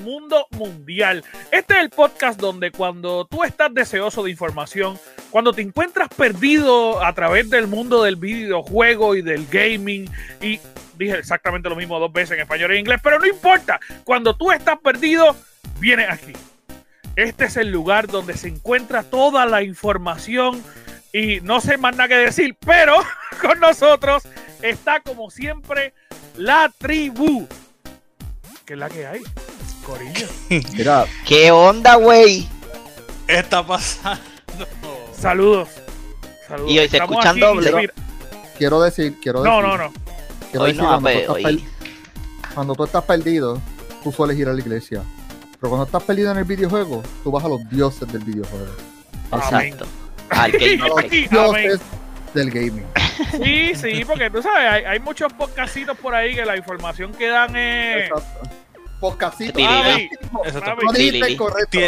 mundo mundial. Este es el podcast donde cuando tú estás deseoso de información, cuando te encuentras perdido a través del mundo del videojuego y del gaming y dije exactamente lo mismo dos veces en español e inglés, pero no importa, cuando tú estás perdido, viene aquí. Este es el lugar donde se encuentra toda la información y no sé más nada que decir, pero con nosotros está como siempre la tribu. ¿Qué es la que hay? Corillo. Mira, ¿Qué onda, güey? está pasando? Saludos. Saludos. Y hoy se Estamos escuchan aquí doble. quiero decir, quiero No, decir, no, no. quiero Hoy decir, no, cuando, tú estás hoy- per- cuando tú estás perdido, tú sueles ir a la iglesia. Pero cuando estás perdido en el videojuego, tú vas a los dioses del videojuego. Exacto. Al Game A los dioses del gaming. Sí, sí, porque tú sabes, hay, hay muchos podcastitos por ahí que la información que dan es. Exacto. Podcastito. Exacto. papi, No dijiste correcto.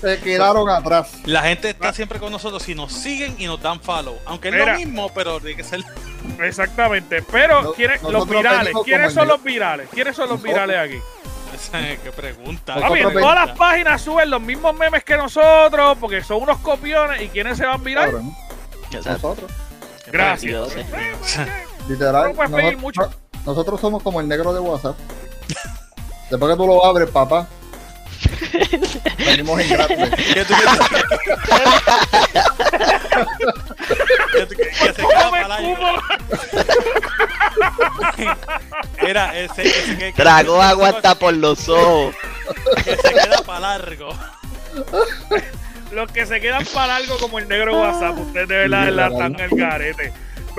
Se quedaron atrás. La gente está siempre con nosotros si nos siguen y nos dan follow. Aunque es Mira. lo mismo, pero tiene que ser. Exactamente. Pero, No- ¿quiénes, los virales? ¿Quiénes son el los virales? ¿Quiénes son los virales aquí? Qué pregunta. Ven- todas las páginas suben los mismos memes que nosotros, porque son unos copiones. ¿Y quiénes se van viral? Exacto. Nosotros. Gracias. Literal. No puedes pedir nosotros- mucho. Nosotros somos como el negro de WhatsApp. Después que tú lo abres, papá. Venimos en grande. ¿Qué tú que, que- que se queda ¿Cómo me para largo. escupo? Era ese que se, que, que- Tragó agua hasta por los ojos. que se queda para largo. Los que se quedan para algo como el negro WhatsApp, ustedes de verdad, están en el garete.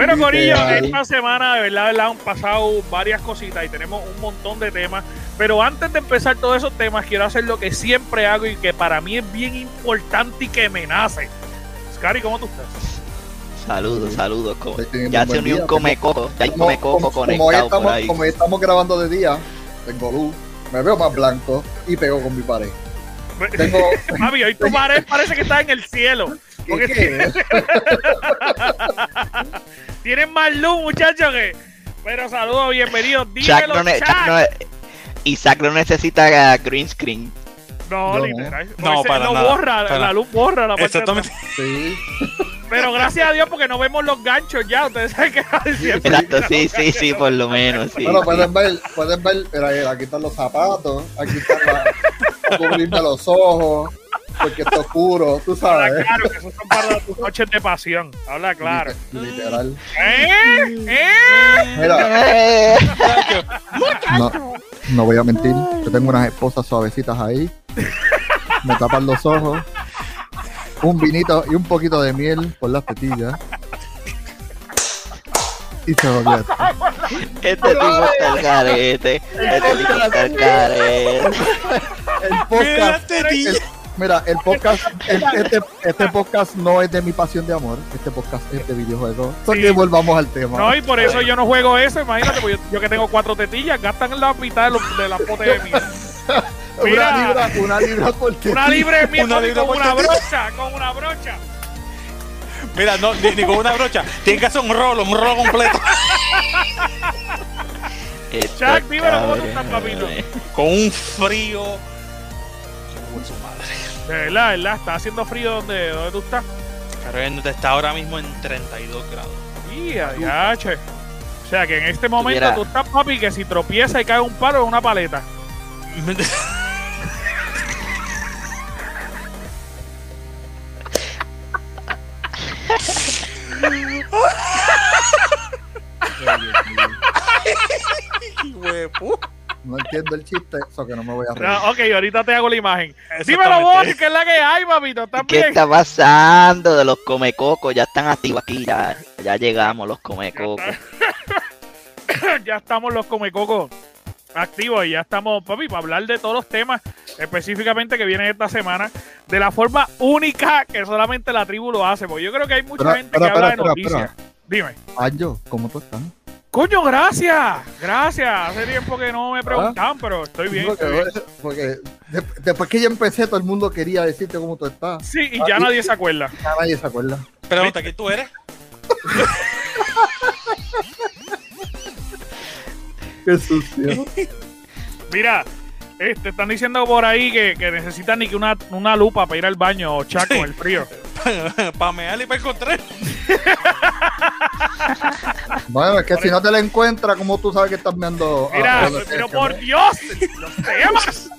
Pero Corillo, esta semana de verdad, de verdad han pasado varias cositas y tenemos un montón de temas. Pero antes de empezar todos esos temas, quiero hacer lo que siempre hago y que para mí es bien importante y que me nace. Scary, ¿cómo tú estás? Saludos, saludos. Ya se unió un come coco. Ya hay Como, come coco como- como hoy conectado por estamos, ahí. como hoy estamos grabando de día, tengo luz, me veo más blanco y pego con mi pared. Tengo. Mavi, hoy tu pared parece que está en el cielo. ¿Qué, Porque qué? tienen más luz, muchachos, que... Pero saludos, bienvenidos. Chuck Dímelo, no ne- Chuck. Chuck no- Isaac no necesita uh, green screen. No, No. literal. No, para no nada, borra, para- la luz borra la parte. Exactamente. Sí. Pero gracias a Dios porque no vemos los ganchos ya. Ustedes saben que siempre. Exacto, sí, sí, sí, por lo menos. Sí, Bueno, sí. pueden ver, pueden ver, mira, aquí están los zapatos, aquí están la, para cubrirme los ojos, porque está oscuro, tú Habla sabes. claro, que esos son para tus noches de pasión. Habla claro. Literal. ¿Eh? ¿Eh? Mira, Eh, no, no voy a mentir, yo tengo unas esposas suavecitas ahí, me tapan los ojos, un vinito y un poquito de miel por las tetillas. Y se volvió. Este tipo está al garete. Este tipo está al garete. El podcast, mira, el podcast, el- este, este podcast no es de mi pasión de amor, este podcast es de videojuegos. Porque Sí. volvamos al tema. No, y por eso yo no juego eso. Imagínate, pues yo, yo que tengo cuatro tetillas, gastan la mitad de, los- de la pote de mí. mira. Una libra, una libra por Una de miel Una con libra por una brocha, con una brocha. Mira, no, ni, ni con una brocha. Tiene que hacer un rolo, un rolo completo. Estos Chuck, dímelo, ¿cómo tú estás, papito? Con un frío. De su madre. De verdad, de verdad, está haciendo frío donde, donde tú estás. Carmen está ahora mismo en 32 grados. Y ya, che. O sea que en este momento tú estás, papi, que si tropieza y cae un palo es una paleta. Huepu. No entiendo el chiste, eso que no me voy a reír. Ah, ok, ahorita te hago la imagen. Dímelo vos, que es la que hay, papito. ¿Estás ¿Qué bien? está pasando de los comecocos? Ya están activos aquí, ya, ya llegamos los comecocos. ya estamos los comecocos activos y ya estamos, papi, para hablar de todos los temas específicamente que vienen esta semana de la forma única que solamente la tribu lo hace. Porque yo creo que hay mucha gente que habla espera, de noticias. Dime. Ayo, ¿cómo tú estás? Coño, gracias. Gracias. Hace tiempo que no me preguntaban, pero estoy bien. Porque, estoy bien. porque de- después que yo empecé, todo el mundo quería decirte cómo tú estás. Sí, y ya Ah, nadie se acuerda. Ya nadie se acuerda. Pregunta, ¿quién tú eres? Qué sucio. Mira, este, están diciendo por ahí que, que necesitan ni que una, una lupa para ir al baño o chaco Sí. el frío. para mear y para encontrar. Bueno, es que si no te la encuentras, ¿cómo tú sabes que estás viendo? Mira, ah, pero que- por Dios, los temas.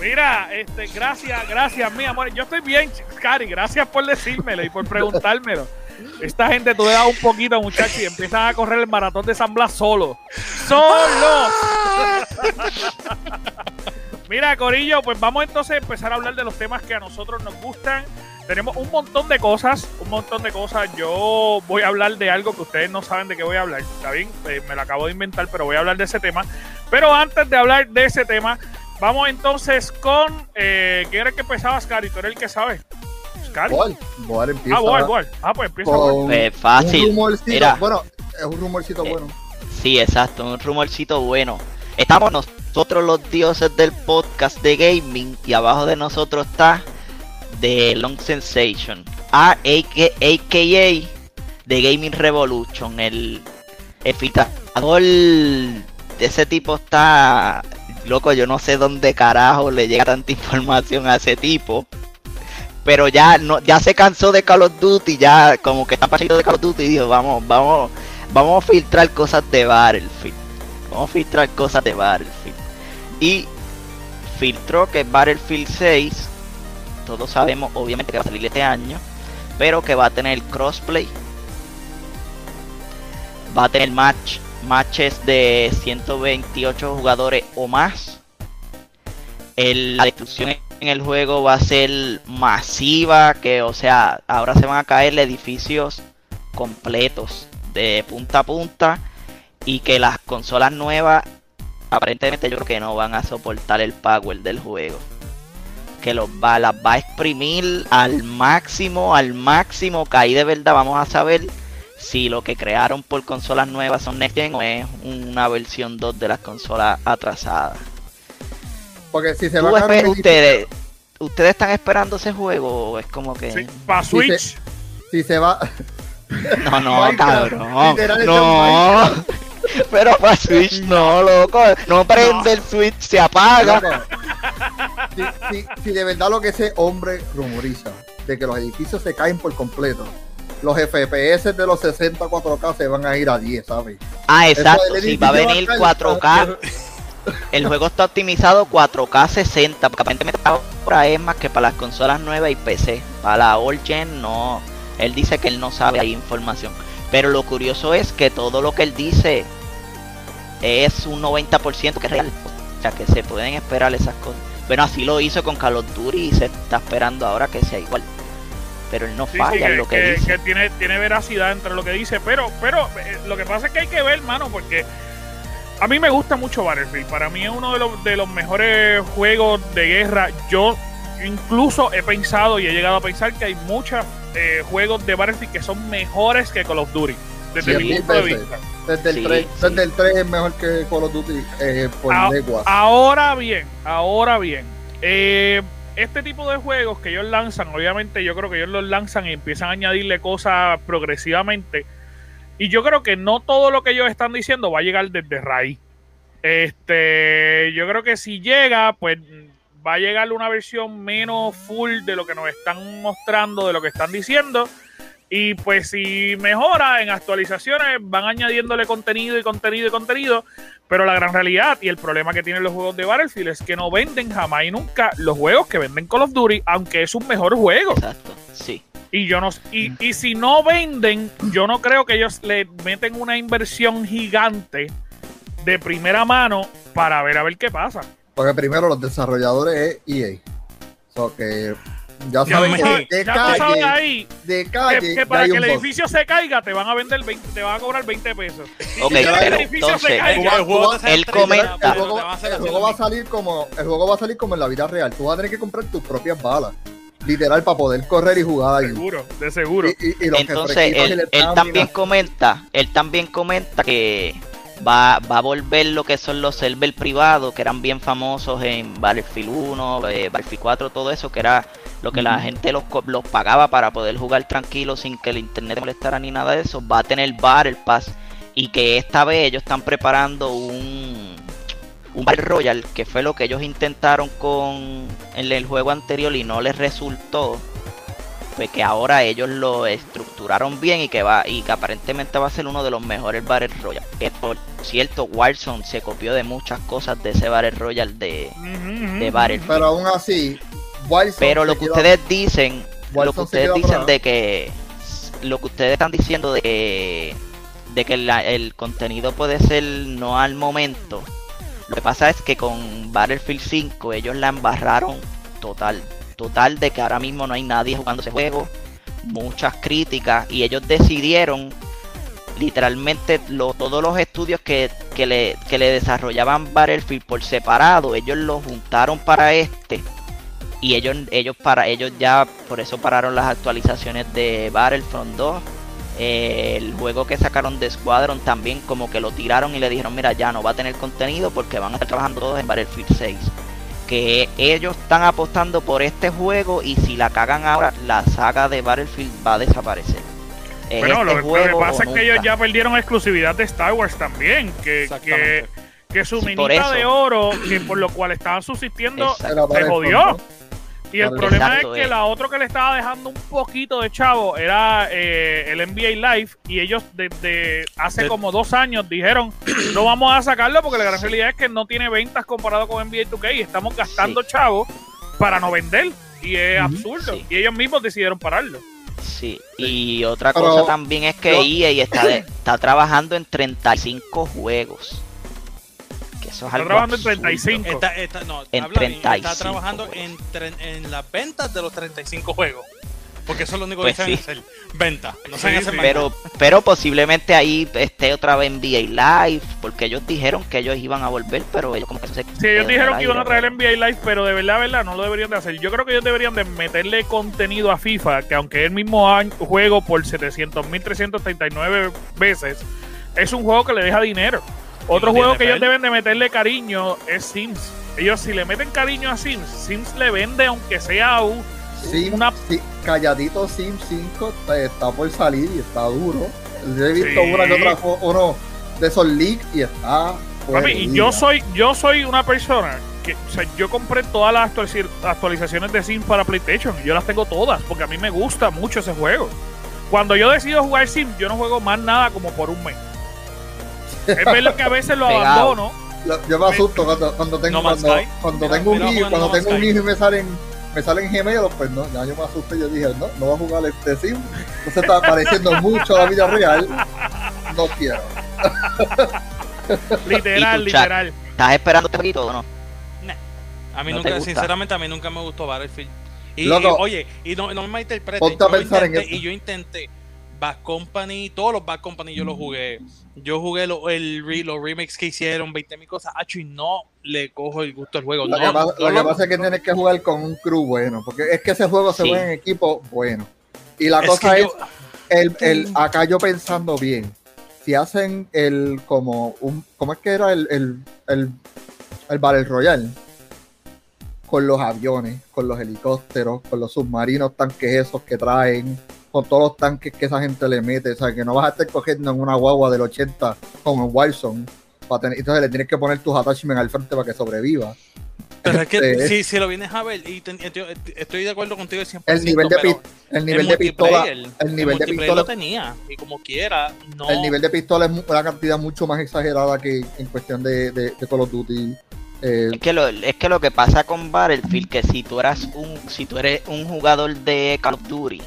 Mira, este, gracias, gracias, mi amor. Yo estoy bien, Cari, gracias por decírmelo y por preguntármelo. Esta gente tú le das un poquito, muchachos, y empiezan a correr el maratón de San Blas solo. ¡Solo! Mira, Corillo, pues vamos entonces a empezar a hablar de los temas que a nosotros nos gustan. Tenemos un montón de cosas, un montón de cosas. Yo voy a hablar de algo que ustedes no saben de qué voy a hablar. ¿Está bien? Eh, me lo acabo de inventar, pero voy a hablar de ese tema. Pero antes de hablar de ese tema, vamos entonces con... Eh, ¿Quién era el que empezaba, Scary? ¿Tú eres el que sabe? ¿Scary? Boal, Boal empieza Ah, Boal, Boal. Ah, pues empieza con. Pues un fácil. rumorcito. Mira. Bueno, es un rumorcito Eh, bueno. Sí, exacto, un rumorcito bueno. Estamos nosotros los dioses del podcast de gaming y abajo de nosotros está The Long Sensation, AKA, The Gaming Revolution, el, el filtrador de ese tipo está loco, yo no sé dónde carajo le llega tanta información a ese tipo. Pero ya no, ya se cansó de Call of Duty, ya como que está pasando de Call of Duty y dijo, vamos, vamos, vamos a filtrar cosas de Battlefield. Vamos a filtrar cosas de Battlefield. Y filtró que Battlefield 6, todos sabemos obviamente que va a salir este año, pero que va a tener crossplay. Va a tener match, matches de 128 jugadores o más. La destrucción en el juego va a ser masiva, que o sea, ahora se van a caer edificios completos de punta a punta y que las consolas nuevas aparentemente yo creo que no van a soportar el power del juego. Que los va, las va a exprimir al máximo, al máximo, que ahí de verdad vamos a saber si lo que crearon por consolas nuevas son Next Gen o es una versión 2 de las consolas atrasadas. Porque si se ¿Tú va a ustedes, ¿Ustedes están esperando ese juego o es como que... Sí, para Switch. si se va, No, no, cabrón. No. Pero para Switch no, loco. No prende el Switch, se apaga. Si, si- si de verdad lo que ese hombre rumoriza de que los edificios se caen por completo, los FPS de los 60 4K se van a ir a 10, ¿sabes? Ah, exacto. Si va a venir caer, 4K. El juego está optimizado 4K 60. Porque aparentemente ahora es más que para las consolas nuevas y PC. Para la All Gen no. Él dice que él no sabe, hay información. Pero lo curioso es que todo lo que él dice es un 90% que es real. O sea que se pueden esperar esas cosas. Bueno, así lo hizo con Call of Duty y se está esperando ahora que sea igual. Pero él no Sí, sí, falla en lo que, que- dice. que tiene, tiene veracidad entre lo que dice, pero, pero eh, lo que pasa es que hay que ver, mano, porque a mí me gusta mucho Battlefield. Para mí es uno de los, de los mejores juegos de guerra. Yo incluso he pensado y he llegado a pensar que hay muchos eh, juegos de Battlefield que son mejores que Call of Duty, desde mi punto de vista. Desde el, Sí, 3, sí. desde el 3 es mejor que Call of Duty eh, por Ah, leguas. Ahora bien, ahora bien. eh, este tipo de juegos que ellos lanzan, obviamente yo creo que ellos los lanzan y empiezan a añadirle cosas progresivamente. Y yo creo que no todo lo que ellos están diciendo va a llegar desde raíz. Este, yo creo que si llega, pues va a llegar una versión menos full de lo que nos están mostrando, de lo que están diciendo. Y pues si mejora en actualizaciones, van añadiéndole contenido y contenido y contenido. Pero la gran realidad y el problema que tienen los juegos de Battlefield es que no venden jamás y nunca los juegos que venden Call of Duty, aunque es un mejor juego. Exacto, sí. Y yo no y, y si no venden, yo no creo que ellos le meten una inversión gigante de primera mano para ver a ver qué pasa. Porque primero los desarrolladores es EA. So que ya saben que de ya tú sabes calle, ahí de que, calle que ya para que el boss. edificio se caiga te van a vender 20, te van a cobrar 20 pesos. Ok, si que el pero edificio entonces- se El caiga, juego- el juego te sale Él 30, comenta- el pero juego, el va a salir como el juego va a salir como en la vida real. Tú vas a tener que comprar tus propias balas, literal, para poder correr y jugar ahí. seguro, de seguro. Y, y- y los Entonces él, también comenta, él también comenta que va, va a volver lo que son los servers privados que eran bien famosos en Battlefield 1, eh, Battlefield 4, todo eso, que era lo que la gente los, los pagaba para poder jugar tranquilo sin que el internet molestara ni nada de eso. Va a tener Battle Pass y que esta vez ellos están preparando un, un Battle Royale, que fue lo que ellos intentaron con en el juego anterior y no les resultó. Pues que ahora ellos lo estructuraron bien y que va y que aparentemente va a ser uno de los mejores Battle Royale. Que por cierto, Warzone se copió de muchas cosas de ese Battle Royale de, de Battlefield. Pero aún así, Warzone Pero lo que ustedes dicen, lo que ustedes dicen de que lo que ustedes están diciendo de que, de que la- el contenido puede ser no al momento. Lo que pasa es que con Battlefield 5 ellos la embarraron total, total de que ahora mismo no hay nadie jugando ese juego, muchas críticas y ellos decidieron literalmente lo- todos los estudios que, que le, que le desarrollaban Battlefield por separado, ellos los juntaron para este y ellos ellos para ellos ya por eso pararon las actualizaciones de Battlefront 2 Eh, el juego que sacaron de Squadron también como que lo tiraron y le dijeron mira ya no va a tener contenido porque van a estar trabajando todos en Battlefield 6 que ellos están apostando por este juego y si la cagan ahora la saga de Battlefield va a desaparecer. Es Bueno, este lo, lo que pasa es que ellos ya perdieron exclusividad de Star Wars también. Que, que, que su Sí, minita de oro, que por lo cual estaban subsistiendo, se jodió. Y el problema Exacto, es que eh. la otra que le estaba dejando un poquito de chavo era eh, el NBA Live. Y ellos desde hace De- como dos años dijeron: No vamos a sacarlo porque la gran realidad es que no tiene ventas comparado con NBA 2K. Y estamos gastando chavo para no vender. Y es absurdo. Sí. Y ellos mismos decidieron pararlo. Sí, y otra Pero cosa también es que yo- EA está, de- está trabajando en 35 juegos. Que eso es Está algo trabajando en absurdo. 35. Está, está- no, En habla bien, está 35 trabajando juegos. en, tre- en las ventas de los 35 juegos. Porque eso es lo único Pues que saben sí. hacer. Venta. No Sí, saben hacer sí. más Pero, pero posiblemente ahí esté otra vez NBA Live, porque ellos dijeron que ellos iban a volver, pero ellos como que se Sí, ellos dijeron que iban a traer NBA Live, pero de verdad, verdad, no lo deberían de hacer. Yo creo que ellos deberían de meterle contenido a FIFA, que aunque es el mismo año- juego por 700.339 veces, es un juego que le deja dinero. Otro ¿Y de juego que ellos deben de meterle cariño es Sims. Ellos si le meten cariño a Sims, Sims le vende aunque sea un... Sim, Una- sí, calladito Sim 5 está, está por salir y está duro. Yo he visto Sí. una que otra uno de esos leaks y está. Papi, y yo soy, yo soy una persona que, o sea, yo compré todas las actualiz- actualizaciones de Sims para PlayStation. Yo las tengo todas porque a mí me gusta mucho ese juego. Cuando yo decido jugar Sims, yo no juego más nada como por un mes. Es verdad que a veces lo Pegado. abandono. Yo, yo me asusto cuando, cuando tengo, No Man's cuando, Sky. cuando Mira, tengo un mira hijo, jugando cuando No tengo un Sky. hijo y me salen, me salen gemelos, pues no, ya yo me asusté y yo dije, no, no voy a jugar este sim. Entonces está pareciendo mucho a la vida real. No quiero. Literal, ¿Y tu chat? literal. ¿Estás esperando este poquito o no? A mí ¿No nunca, gusta? sinceramente, a mí nunca me gustó Battlefield. Y, Loco. y, oye, y no, no me malinterpretes. Ponte a yo lo pensar en intenté esto. Y yo intenté Bad Company, todos los Bad Company yo los jugué. Yo jugué lo- el re- los remakes que hicieron, 20 mil cosas, hacho, y no le cojo el gusto al juego. Lo, no, que, pasa, no lo que lo- pasa es que tienes que jugar con un crew bueno, porque es que ese juego se juega en equipo bueno. Y la es cosa es, yo- el, el, acá yo pensando bien, si hacen el como un, ¿cómo es que era el, el, el, el Battle Royale? Con los aviones, con los helicópteros, con los submarinos, tanques esos que traen, con todos los tanques que esa gente le mete, o sea, que no vas a estar cogiendo en una guagua del 80 como en Warzone, para tener, entonces le tienes que poner tus attachments al frente para que sobreviva. Pero es que Este, si, si lo vienes a ver, y te- estoy de acuerdo contigo 100%, el nivel de, pero el nivel el de pistola, el nivel de pistola lo tenía, y como quiera, no. el nivel de pistola es una cantidad mucho más exagerada que en cuestión de, de, de Call of Duty. Eh, Es que, lo, es que lo que pasa con Battlefield, que si tú eras un, si tú eres un jugador de Call of Duty,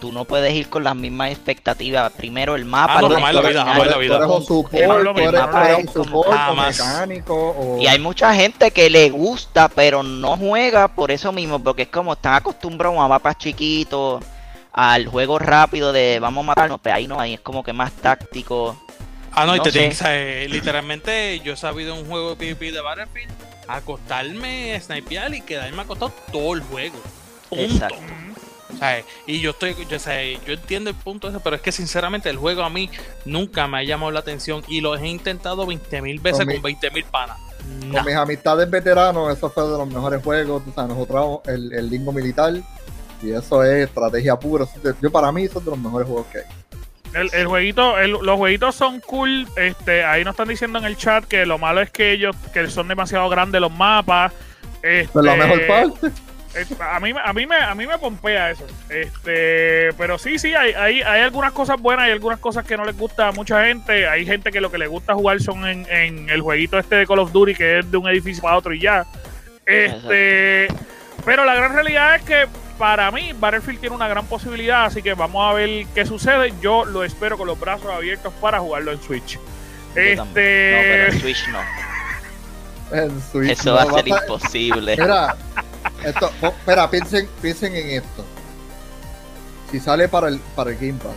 tú no puedes ir con las mismas expectativas. Primero el mapa, Ah, no, jamás la vida, jamás mecánico. O, Y hay mucha gente que le gusta, pero no juega por eso mismo, porque es como están acostumbrados a mapas chiquitos, al juego rápido de vamos a matarnos, pero ahí no, ahí es como que más táctico. Ah, no, y te tienes que saber, literalmente yo he sabido un juego de PvP de Battlefield, acostarme, snipear y quedarme acostado todo el juego. Punto. Exacto. Y yo estoy, yo, sé, yo entiendo el punto ese, pero es que sinceramente el juego a mí nunca me ha llamado la atención y lo he intentado 20 mil veces Con mi- con 20 mil panas. Con Nah. mis amistades veteranos, eso fue de los mejores juegos. O sea, nosotros, el, el lingo militar, y eso es estrategia pura. Yo, para mí, eso es de los mejores juegos que hay. El, el jueguito, el- los jueguitos son cool. Este, ahí nos están diciendo en el chat que lo malo es que ellos, que son demasiado grandes los mapas. Este, Pues la mejor parte. Eh, a mí, me- a mí me, a mí me pompea eso. Este, pero sí, sí, hay, hay, hay algunas cosas buenas, hay algunas cosas que no les gusta a mucha gente. Hay gente que lo que le gusta jugar son en, en el jueguito este de Call of Duty, que es de un edificio para otro y ya. Este, pero la gran realidad es que para mí Battlefield tiene una gran posibilidad, así que vamos a ver qué sucede. Yo lo espero con los brazos abiertos para jugarlo en Switch. Yo también. No, pero Este, en Switch no. En Switch, Eso no va a ser va a- imposible. Mira, esto, oh, espera, piensen, piensen en esto. Si sale para el, para el Game Pass,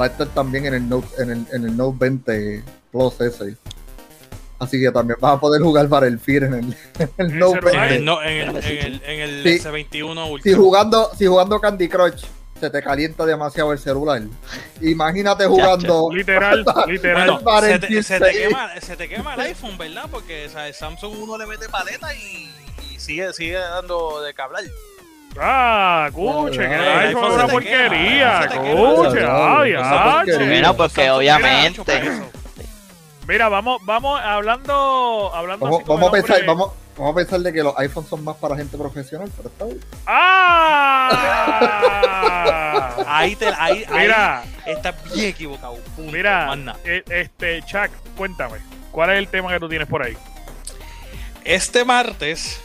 va a estar también en el Note, en el, en el Note 20 Plus ese. Así que también vas a poder jugar para el Fear en el, en el ¿En Note serio? En el, 20. no, en el, en el, en el Sí. S21 Si Ultra. jugando, si jugando Candy Crush se te calienta demasiado el celular. Imagínate jugando literal, literal. Bueno, para se el te, se, te 16. quema, se te quema el iPhone, ¿verdad? Porque o sea, el Samsung uno le mete paleta y sigue, sigue dando de que hablar. Ah, escuche, que el El iPhone es iPhone una porquería. No, ay, ay. Bueno, porque obviamente. Mira, vamos, vamos hablando, hablando Vamos, vamos a pensar, vamos, vamos a pensar de que los iPhones son más para gente profesional, pero está bien. ¡Ah! Ahí, te, ahí, ahí Mira, está bien equivocado. Punto, mira, eh, este, Chuck, cuéntame, ¿cuál es el tema que tú tienes por ahí? Este martes,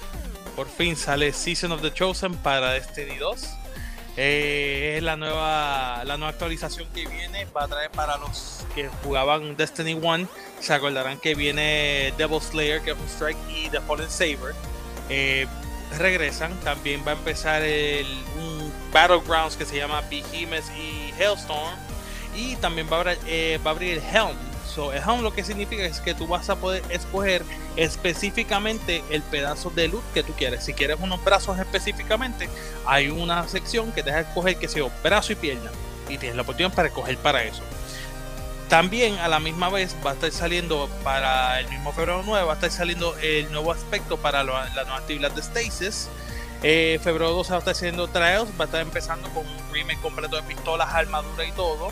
por fin sale Season of the Chosen para Destiny 2. Eh, es la nueva, la nueva actualización que viene. Va a traer para los que jugaban Destiny 1. Se acordarán que viene Devil Slayer, que es un strike, y The Fallen Saber. Eh, regresan. También va a empezar el, un Battlegrounds que se llama Behemoth y Hailstorm. Y también va a, eh, va a abrir el Helm. El Helm lo que significa es que tú vas a poder escoger específicamente el pedazo de loot que tú quieres. Si quieres unos brazos específicamente, hay una sección que te deja escoger que sea brazo y pierna. Y tienes la oportunidad para escoger para eso. También a la misma vez va a estar saliendo para el mismo febrero 9, va a estar saliendo el nuevo aspecto para lo- la nueva actividad de Stasis. Eh, febrero 12 va a estar haciendo Trials, va a estar empezando con un remake completo de pistolas, armadura y todo.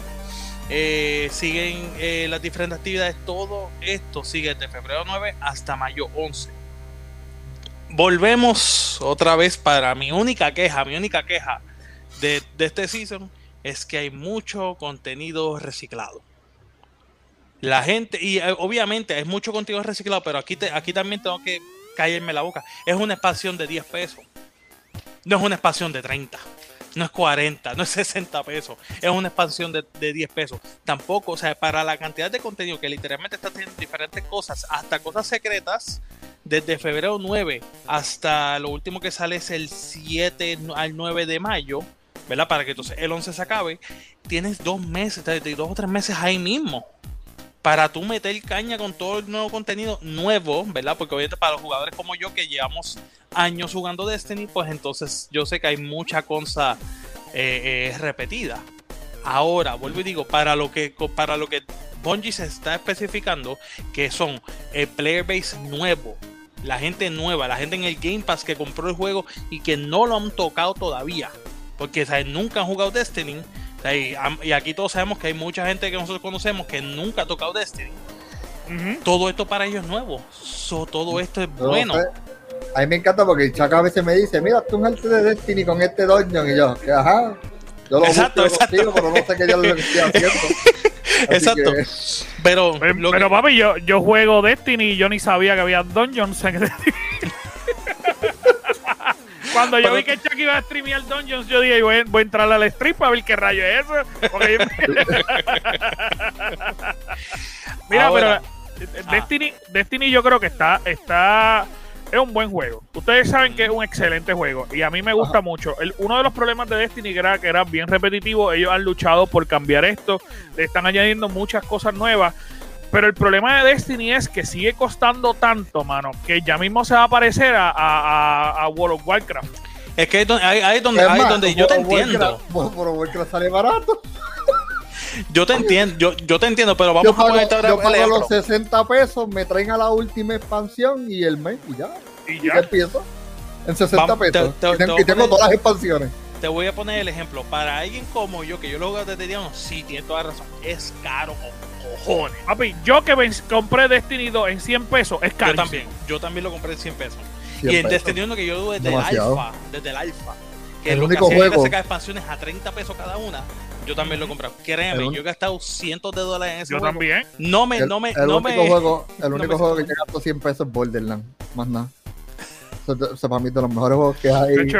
Eh, siguen eh, las diferentes actividades, todo esto sigue de febrero 9 hasta mayo 11. Volvemos otra vez para mi única queja, mi única queja de, de este season es que hay mucho contenido reciclado. La gente, y eh, obviamente hay mucho contenido reciclado, pero aquí, te, aquí también tengo que callarme la boca. Es una expansión de 10 pesos. No es una expansión de 30. No es 40, no es 60 pesos. Es una expansión de, de 10 pesos. Tampoco, o sea, para la cantidad de contenido que literalmente está teniendo diferentes cosas, hasta cosas secretas, desde febrero 9 hasta lo último que sale es el 7 al 9 de mayo, ¿verdad? Para que entonces el 11 se acabe. Tienes dos meses, dos o tres meses ahí mismo para tú meter caña con todo el nuevo contenido nuevo, ¿verdad? Porque obviamente para los jugadores como yo que llevamos años jugando Destiny, pues entonces yo sé que hay mucha cosa eh, eh, repetida. Ahora, vuelvo y digo, para lo que para lo que Bungie se está especificando, que son el player base nuevo, la gente nueva, la gente en el Game Pass que compró el juego y que no lo han tocado todavía, porque ¿sabes? nunca han jugado Destiny. Y, y aquí todos sabemos que hay mucha gente que nosotros conocemos que nunca ha tocado Destiny. Todo esto para ellos es nuevo. So, todo esto es no bueno. A mí me encanta porque Chaca a veces me dice, mira, tú un arte de Destiny con este dungeon y yo, que ajá. Yo lo Exacto, exacto. contigo, pero no sé qué yo lo estoy haciendo. Exacto. que, Pero, Pero, lo pero, que- papi, yo, yo juego Destiny y yo ni sabía que había Dungeons en Destiny. Cuando yo vi que Chuck iba a streamear Dungeons, yo dije, voy, a- voy a entrar al stream para ver qué rayo es eso. Porque Mira, Ahora. pero eh, Ah. Destiny, Destiny yo creo que está, está, es un buen juego. Ustedes saben que es un excelente juego y a mí me gusta mucho. El- uno de los problemas de Destiny era que era bien repetitivo, ellos han luchado por cambiar esto, le están añadiendo muchas cosas nuevas. Pero el problema de Destiny es que sigue costando tanto, mano, que ya mismo se va a parecer a, a- a- a World of Warcraft. es que ahí es donde, ahí- es donde, es ahí más, donde yo te entiendo. Warcraft- World of Warcraft sale barato. Yo te entiendo, yo, yo te entiendo, pero Yo vamos a pago, ponerte ahora yo pago los 60 pesos, me traen a la última expansión y el mes y ya. Y Y ya. ya empiezo. En 60 Vamos, te- pesos. te- y, te tengo, y a poner- todas las expansiones. te voy a poner el ejemplo. Para alguien como yo, que yo lo juego desde día uno, sí, tiene toda razón. Es caro cojones. Papi, yo que ven- compré Destiny 2 en 100 pesos, es caro. Yo también, yo también lo compré en 100 pesos. Y en pesos. Destiny 1 que yo tuve desde Demasiado. el alfa, desde el alfa, que El lo único que juego- sacar expansiones a 30 pesos cada una, yo también lo he comprado. Créeme, El yo he gastado cientos de dólares en ese Yo juego. también. No me, El, no me, el no único me. juego, el único juego que yo gasto 100 pesos es Borderlands, más nada. Eso, eso para mí de los mejores juegos que hay. De hecho,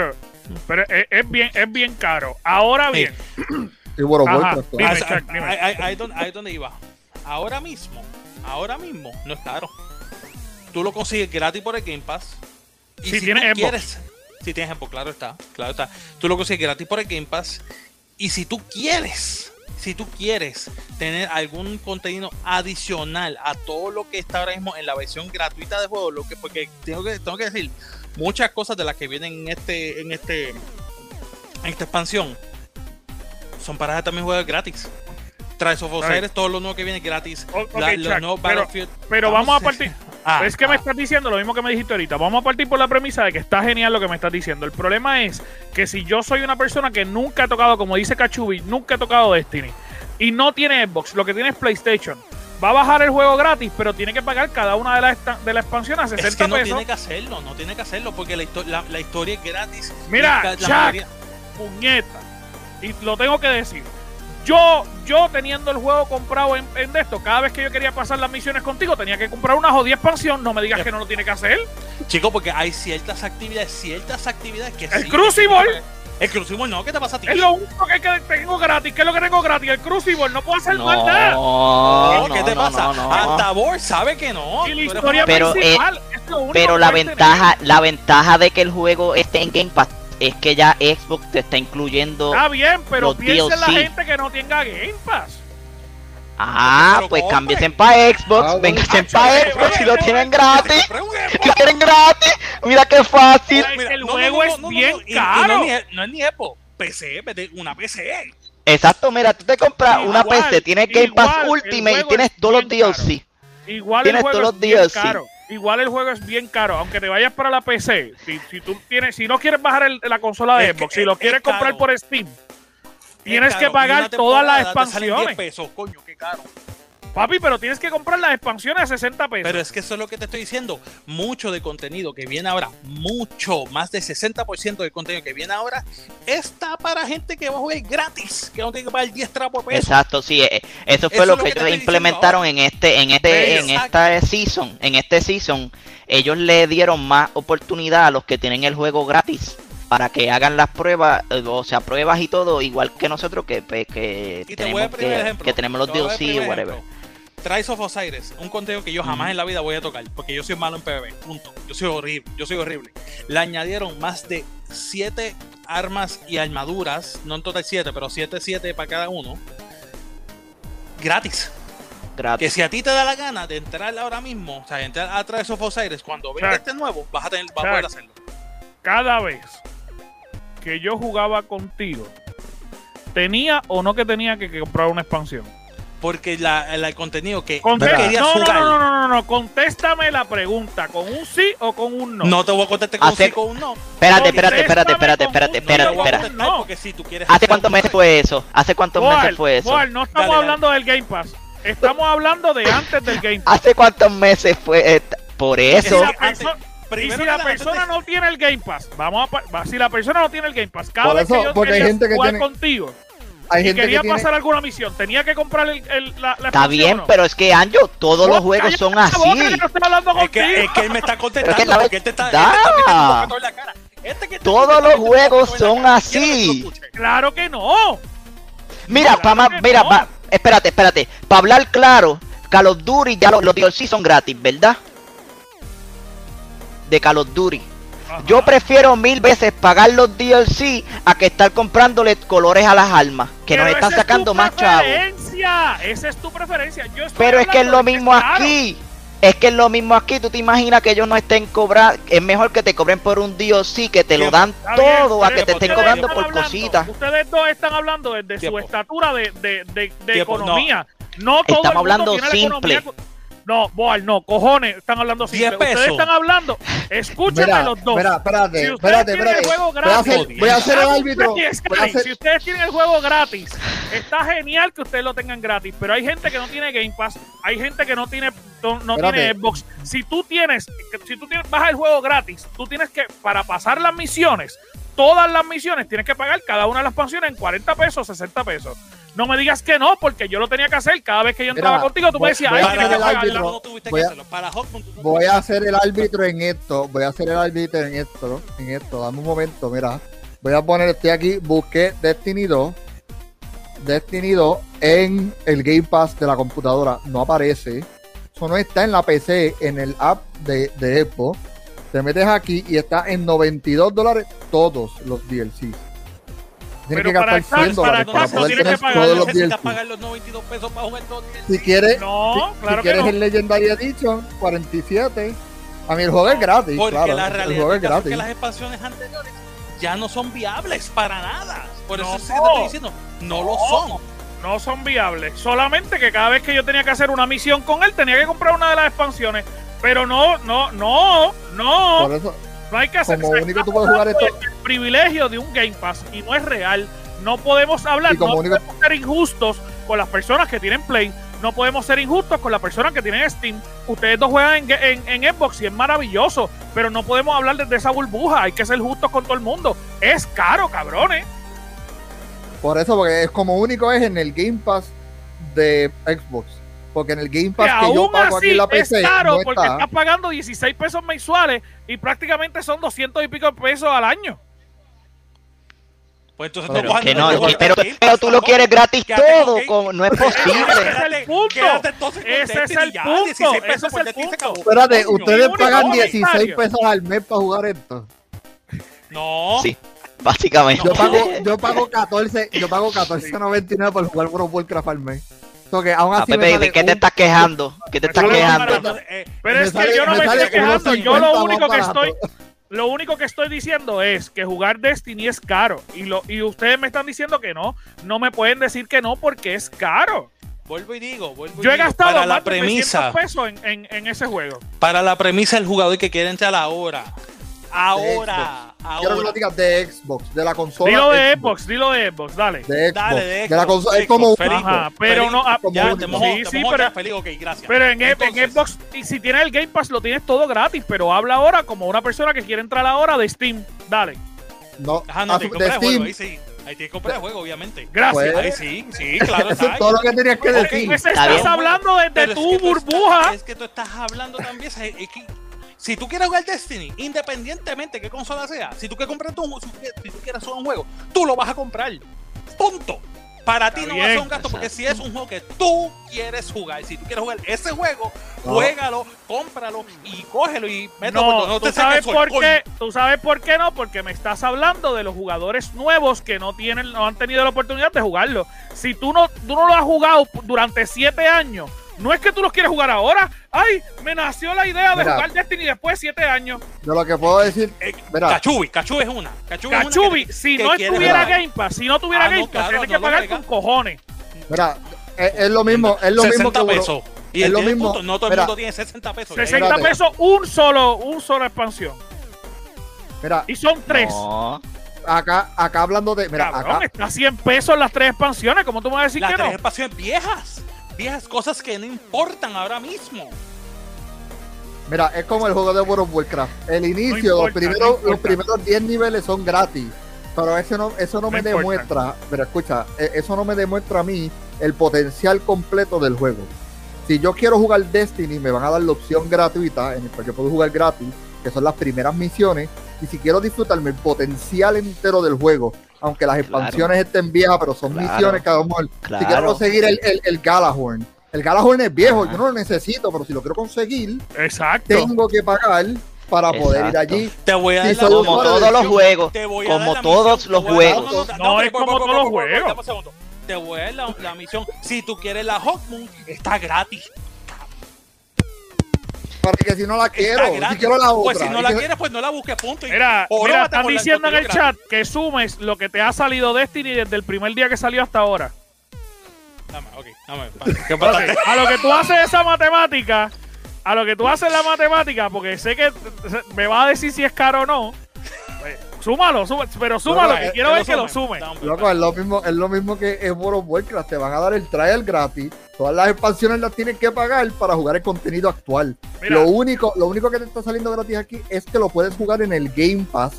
pero es, es bien, es bien caro. Ahora Sí. bien, y World of Warcraft. Ah, ah, dime. ahí- ahí- ahí es donde- ahí es donde iba. Ahora mismo, ahora mismo, no es caro. Tú lo consigues gratis por el Game Pass. Y Si si, tienes Xbox. quieres, si tienes Xbox, claro está, claro está. Tú lo consigues gratis por el Game Pass. Y si tú quieres, si tú quieres tener algún contenido adicional a todo lo que está ahora mismo en la versión gratuita de juego, lo que porque tengo que tengo que decir muchas cosas de las que vienen en este en este en esta expansión son para también juegos gratis. Trials of. Osiris, todo lo nuevo que viene gratis. O- La- los nuevos pero- vamos a partir. Ah, es que me ah. estás diciendo lo mismo que me dijiste ahorita. Vamos a partir por la premisa de que está genial lo que me estás diciendo. El problema es que si yo soy una persona que nunca ha tocado, como dice Kachubi, nunca ha tocado Destiny y no tiene Xbox, lo que tiene es PlayStation, va a bajar el juego gratis, pero tiene que pagar cada una de las de la expansión a 60 Es que no pesos. tiene que hacerlo, no tiene que hacerlo porque la, histo- la- la historia es gratis. Mira, la mayoría- puñeta. Y lo tengo que decir. Yo, yo teniendo el juego comprado en, en de esto, cada vez que yo quería pasar las misiones contigo, tenía que comprar una jodida expansión. No me digas que no lo tiene que hacer. Chico, porque hay ciertas actividades, ciertas actividades que El sí, Crucible. El Crucible no, ¿qué te pasa a ti? Es lo único que, que tengo gratis. ¿Qué es lo que tengo gratis? El Crucible. No puedo hacer más nada. No, ¿Qué te no, pasa? no, no. Hasta Bor sabe que no. Y la historia Pero, principal es lo único Pero la ventaja, la ventaja de que el juego esté en Game Pass es que ya Xbox te está incluyendo. Está bien, pero los piensa en la gente que no tenga Game Pass. Ah, pues compre. cámbiense para Xbox, Ah, vénganse para Xbox si lo tienen gratis. Si lo tienen gratis, mira qué fácil. El juego es bien y- y caro. no, es ni, Epo, PC, vete, una PC. Exacto, mira, tú te compras una PC, tienes Game Pass Ultimate y tienes es todos los. DLC. Igual Tienes todos los DLC. Igual el juego es bien caro, aunque te vayas para la PC. Si, si tú tienes, si no quieres bajar el- la consola de Es que Xbox, si lo es- quieres comprar por Steam, tienes Es que pagar todas las temporada te salen 10 expansiones. pesos, coño, qué caro. Papi, pero tienes que comprar las expansiones a 60 pesos. Pero es que eso es lo que te estoy diciendo. Mucho de contenido que viene ahora, mucho, más del 60% del contenido que viene ahora, está para gente que va a jugar gratis, que no tiene que pagar 10 trapos de peso. Exacto, sí, eh, eso fue Eso lo que ellos implementaron en este, en este, en Exacto. esta season, en este season, ellos le dieron más oportunidad a los que tienen el juego gratis para que hagan las pruebas, eh, o sea, pruebas y todo, igual que nosotros que, que te tenemos que, tenemos los DLC o whatever. ejemplo. Trials of Osiris, un contenido que yo jamás en la vida voy a tocar, porque yo soy malo en PvP, punto. Yo soy horrible, yo soy horrible. Le añadieron más de 7 armas y armaduras, no en total 7, pero 7, 7 para cada uno, gratis. Que si a ti te da la gana de entrar ahora mismo, o sea, entrar a Trials of Osiris, cuando venga este nuevo, vas a, tener, vas a poder hacerlo. Cada vez que yo jugaba contigo, tenía o no que tenía que, que comprar una expansión. Porque la, el contenido que Contesta- querías no, no, jugar, no, no, no, no, no, contéstame la pregunta, ¿con un sí o con un no? no te voy a contestar con un Hace- sí con un no. Espérate, espérate, espérate, espérate, espérate, un espérate, espérate. No. porque si tú quieres ¿Hace cuántos meses fue eso? ¿Hace cuántos Boal, meses fue eso? Boal, no estamos Dale, dale. hablando del Game Pass. Estamos hablando de antes del Game Pass. ¿Hace cuántos meses fue? esta- Por eso. y si la persona no tiene el Game Pass, vamos a si la persona no tiene el Game Pass, cada Por vez eso, que yo porque hay quería gente que jugar tiene- contigo Hay gente quería que tiene, pasar alguna misión, tenía que comprar el, el- la, la Está bien, ¿no? pero es que Anjo, todos los Vos juegos son así. que no estoy hablando Es que, contigo. es que él me está contestando Es que la porque él te está, él te da. está metiendo un bofetón en la cara. Este que Todos los juegos son así. Claro que no. Mira, Claro pa' mira, no. pa- espérate, espérate. Para hablar claro, Call of Duty ya lo- los DLC son gratis, ¿verdad? De Call of Duty. Yo prefiero mil veces pagar los DLC a que estar comprándole colores a las armas, que nos están esa es sacando tu más chavos. preferencia, Esa es tu preferencia. Yo estoy Pero es que es lo mismo claro, aquí. Es que es lo mismo aquí. Tú te imaginas que ellos no estén cobrando. Es mejor que te cobren por un DLC que te lo dan bien, todo a que te estén cobrando por hablando- cositas. Ustedes dos están hablando desde Tiempo. su estatura de, de, de, economía. No, todo Estamos el mundo hablando tiene la simple. economía No, Boal, no, cojones, están hablando simple. 10 pesos. Ustedes están hablando, escúchenme Mira, los dos. mira, espérate, Si ustedes espérate, tienen espérate. el juego Voy a hacer, gratis, voy a hacer el árbitro. Hacer- Si ustedes tienen el juego gratis, está genial que ustedes lo tengan gratis, pero hay gente que no tiene Game Pass, hay gente que no tiene no, tiene Xbox. Si tú tienes, si tú tienes, bajas el juego gratis, tú tienes que, para pasar las misiones, todas las misiones, tienes que pagar cada una de las expansiones en 40 pesos, 60 pesos. No me digas que no, porque yo lo tenía que hacer. Cada vez que yo entraba Mira, contigo, tú me voy- decías, voy ay, a tienes hacer que el pagarla. árbitro. no tuviste voy que a- hacerlo. Para tú Voy a hacer el árbitro en esto. Voy a hacer el árbitro en esto. En esto. Dame un momento, mira. Voy a poner, estoy aquí, busqué Destiny 2. Destiny 2 en el Game Pass de la computadora. No aparece. Eso no está en la PC, en el app de, de Xbox. Te metes aquí y está en 92 dólares todos los DLC. Tienes Pero que gastar estar- 100 para dólares para no poder tener todos los necesitas DLC. pagar los 92 pesos para jugar el Si quieres, No, si, claro si quieres no. el Legendary Edition, 47. A mí el juego es gratis, Porque claro. la el realidad juego es es que gratis. las expansiones anteriores ya no son viables para nada. Por eso No. es que te estoy diciendo, no lo son. No son viables. Solamente que cada vez que yo tenía que hacer una misión con él, tenía que comprar una de las expansiones. Pero no, no, no, no. Por eso, No hay que hacer como único tú puedes jugar esto- del privilegio de un Game Pass y no es real. No podemos hablar, Y como no único- podemos ser injustos con las personas que tienen Play, no podemos ser injustos con las personas que tienen Steam. Ustedes dos juegan en, en- en Xbox y es maravilloso, pero no podemos hablar desde esa burbuja. Hay que ser justos con todo el mundo. Es caro, cabrones. por eso, porque es como único es en el Game Pass de Xbox. Porque en el Game Pass Que que yo pago aquí en la es PC caro no porque está. estás pagando 16 pesos mensuales y prácticamente son 200 y pico de pesos al año. Pues entonces Pero Que no pero, pero tú lo quieres gratis Quédate todo, como, no es Ese posible. es el punto. Ese es el punto, 16 pesos ese es el punto. acabó. Espérate, ustedes pagan comentario. 16 pesos al mes para jugar esto. No, Sí. Básicamente. Yo pago, yo pago 14, yo pago 14.99 por jugar World of Warcraft al mes. So que aún Ah, así Pepe, ¿de qué te estás quejando? ¿Qué te estás quejando? eh, Pero es que yo no me estoy quejando. Yo lo 50 único que estoy, lo único que estoy diciendo es que jugar Destiny es caro. Y lo, y ustedes me están diciendo que no. No me pueden decir que no porque es caro. vuelvo y digo, vuelvo y Yo he digo, gastado para la más de 300 premisa, pesos en, en- en ese juego. para la premisa del jugador que quiere entrar ahora. Ahora, Quiero que lo digas de Xbox, de la consola. Dilo de Xbox, dilo de Xbox, dale. De Xbox. Dale, de, de la Xbox, consola. Es Xbox, como feliz. Ajá, pero no. ah, como Ya, te mojó, sí, te sí, pero, ya, feliz, ok, gracias. pero en, en Entonces, Xbox, y si tienes el Game Pass, lo tienes todo gratis. Pero habla ahora como una persona que quiere entrar ahora de Steam. Dale. No, Ajá, no, te de el juego, Steam. ahí sí. Ahí tienes que comprar el juego, obviamente. Gracias. Pues, Ahí sí, sí, claro. Eso está es todo lo que tenías que Porque decir. pues, Está estás hablando desde Pero es tu que tú burbuja. estás- es que tú estás hablando también. es que si tú quieres jugar Destiny, independientemente de qué consola sea, si tú quieres comprar un, si tú quieres- si tú quieres jugar un juego, tú lo vas a comprar. Punto. Para ti no va a ser un gasto porque si es un juego que tú quieres jugar, si tú quieres jugar ese juego, No. juégalo, cómpralo y cógelo y mételo No, por- tú sabes por qué, tú sabes por qué no, porque me estás hablando de los jugadores nuevos que no tienen, no han tenido la oportunidad de jugarlo. Si tú no, tú no lo has jugado durante siete años, no es que tú los quieres jugar ahora. Ay, me nació la idea de Mira. jugar Destiny después de siete años. Yo lo que puedo decir. Eh, Mira. Cachubi, Cachubi es una. Cachubi, es una que- si que no estuviera jugar. Game Pass, si no tuviera Ah, no, Game Pass, claro, tienes no que pagar con cojones. Mira, es, es lo mismo, es lo mismo 60 que uno- pesos. Y es lo mismo. punto, No todo el Mira. mundo tiene 60 pesos. 60 Espérate. pesos, un solo, un solo expansión. Mira, Y son tres. No. acá, acá hablando de. Mira, Cabrón, acá. está a 100 pesos las tres expansiones. ¿Cómo tú me vas a decir Las que tres no? expansiones viejas. Viejas cosas que no importan ahora mismo. Mira, es como el juego de World of Warcraft. El inicio, importa, los, primeros, no importa. los primeros 10 niveles son gratis. Pero eso no, eso no, No me importa. demuestra, pero escucha, eh, eso no me demuestra a mí el potencial completo del juego. Si yo quiero jugar Destiny, me van a dar la opción gratuita, en el cual yo puedo jugar gratis, que son las primeras misiones. Y si quiero disfrutarme el potencial entero del juego, aunque las Claro. expansiones estén viejas, pero son Claro. misiones que a lo mejor si quiero conseguir el, el, el Galahorn. El Galahorn es viejo, Ajá. yo no lo necesito, pero si lo quiero conseguir, Exacto. tengo que pagar para poder ir allí. Te voy a dar la Como todos los juegos. Te voy a dar Como todos los juegos. no, es como todos los juegos. Te voy a dar la, la misión. Si tú quieres la Hawkmoon, está gratis. Para que si no la quiero, si quiero la otra. Pues si no la quieres, pues no la busques, punto. Y Mira, mira, están diciendo en el chat que sumes lo que te ha salido Destiny desde el primer día que salió hasta ahora. Dame, ok, dame. ¿Qué pasa? A lo que tú haces esa matemática, a lo que tú haces la matemática, porque sé que me va a decir si es caro o no. Súmalo, súmalo, pero súmalo, Loco, que eh, quiero Que ver que lo sume. Loco, es lo mismo, es lo mismo que en World of Warcraft. Te van a dar el trial gratis. Todas las expansiones las tienes que pagar para jugar el contenido actual. Mira, Lo único, lo único que te está saliendo gratis aquí es que lo puedes jugar en el Game Pass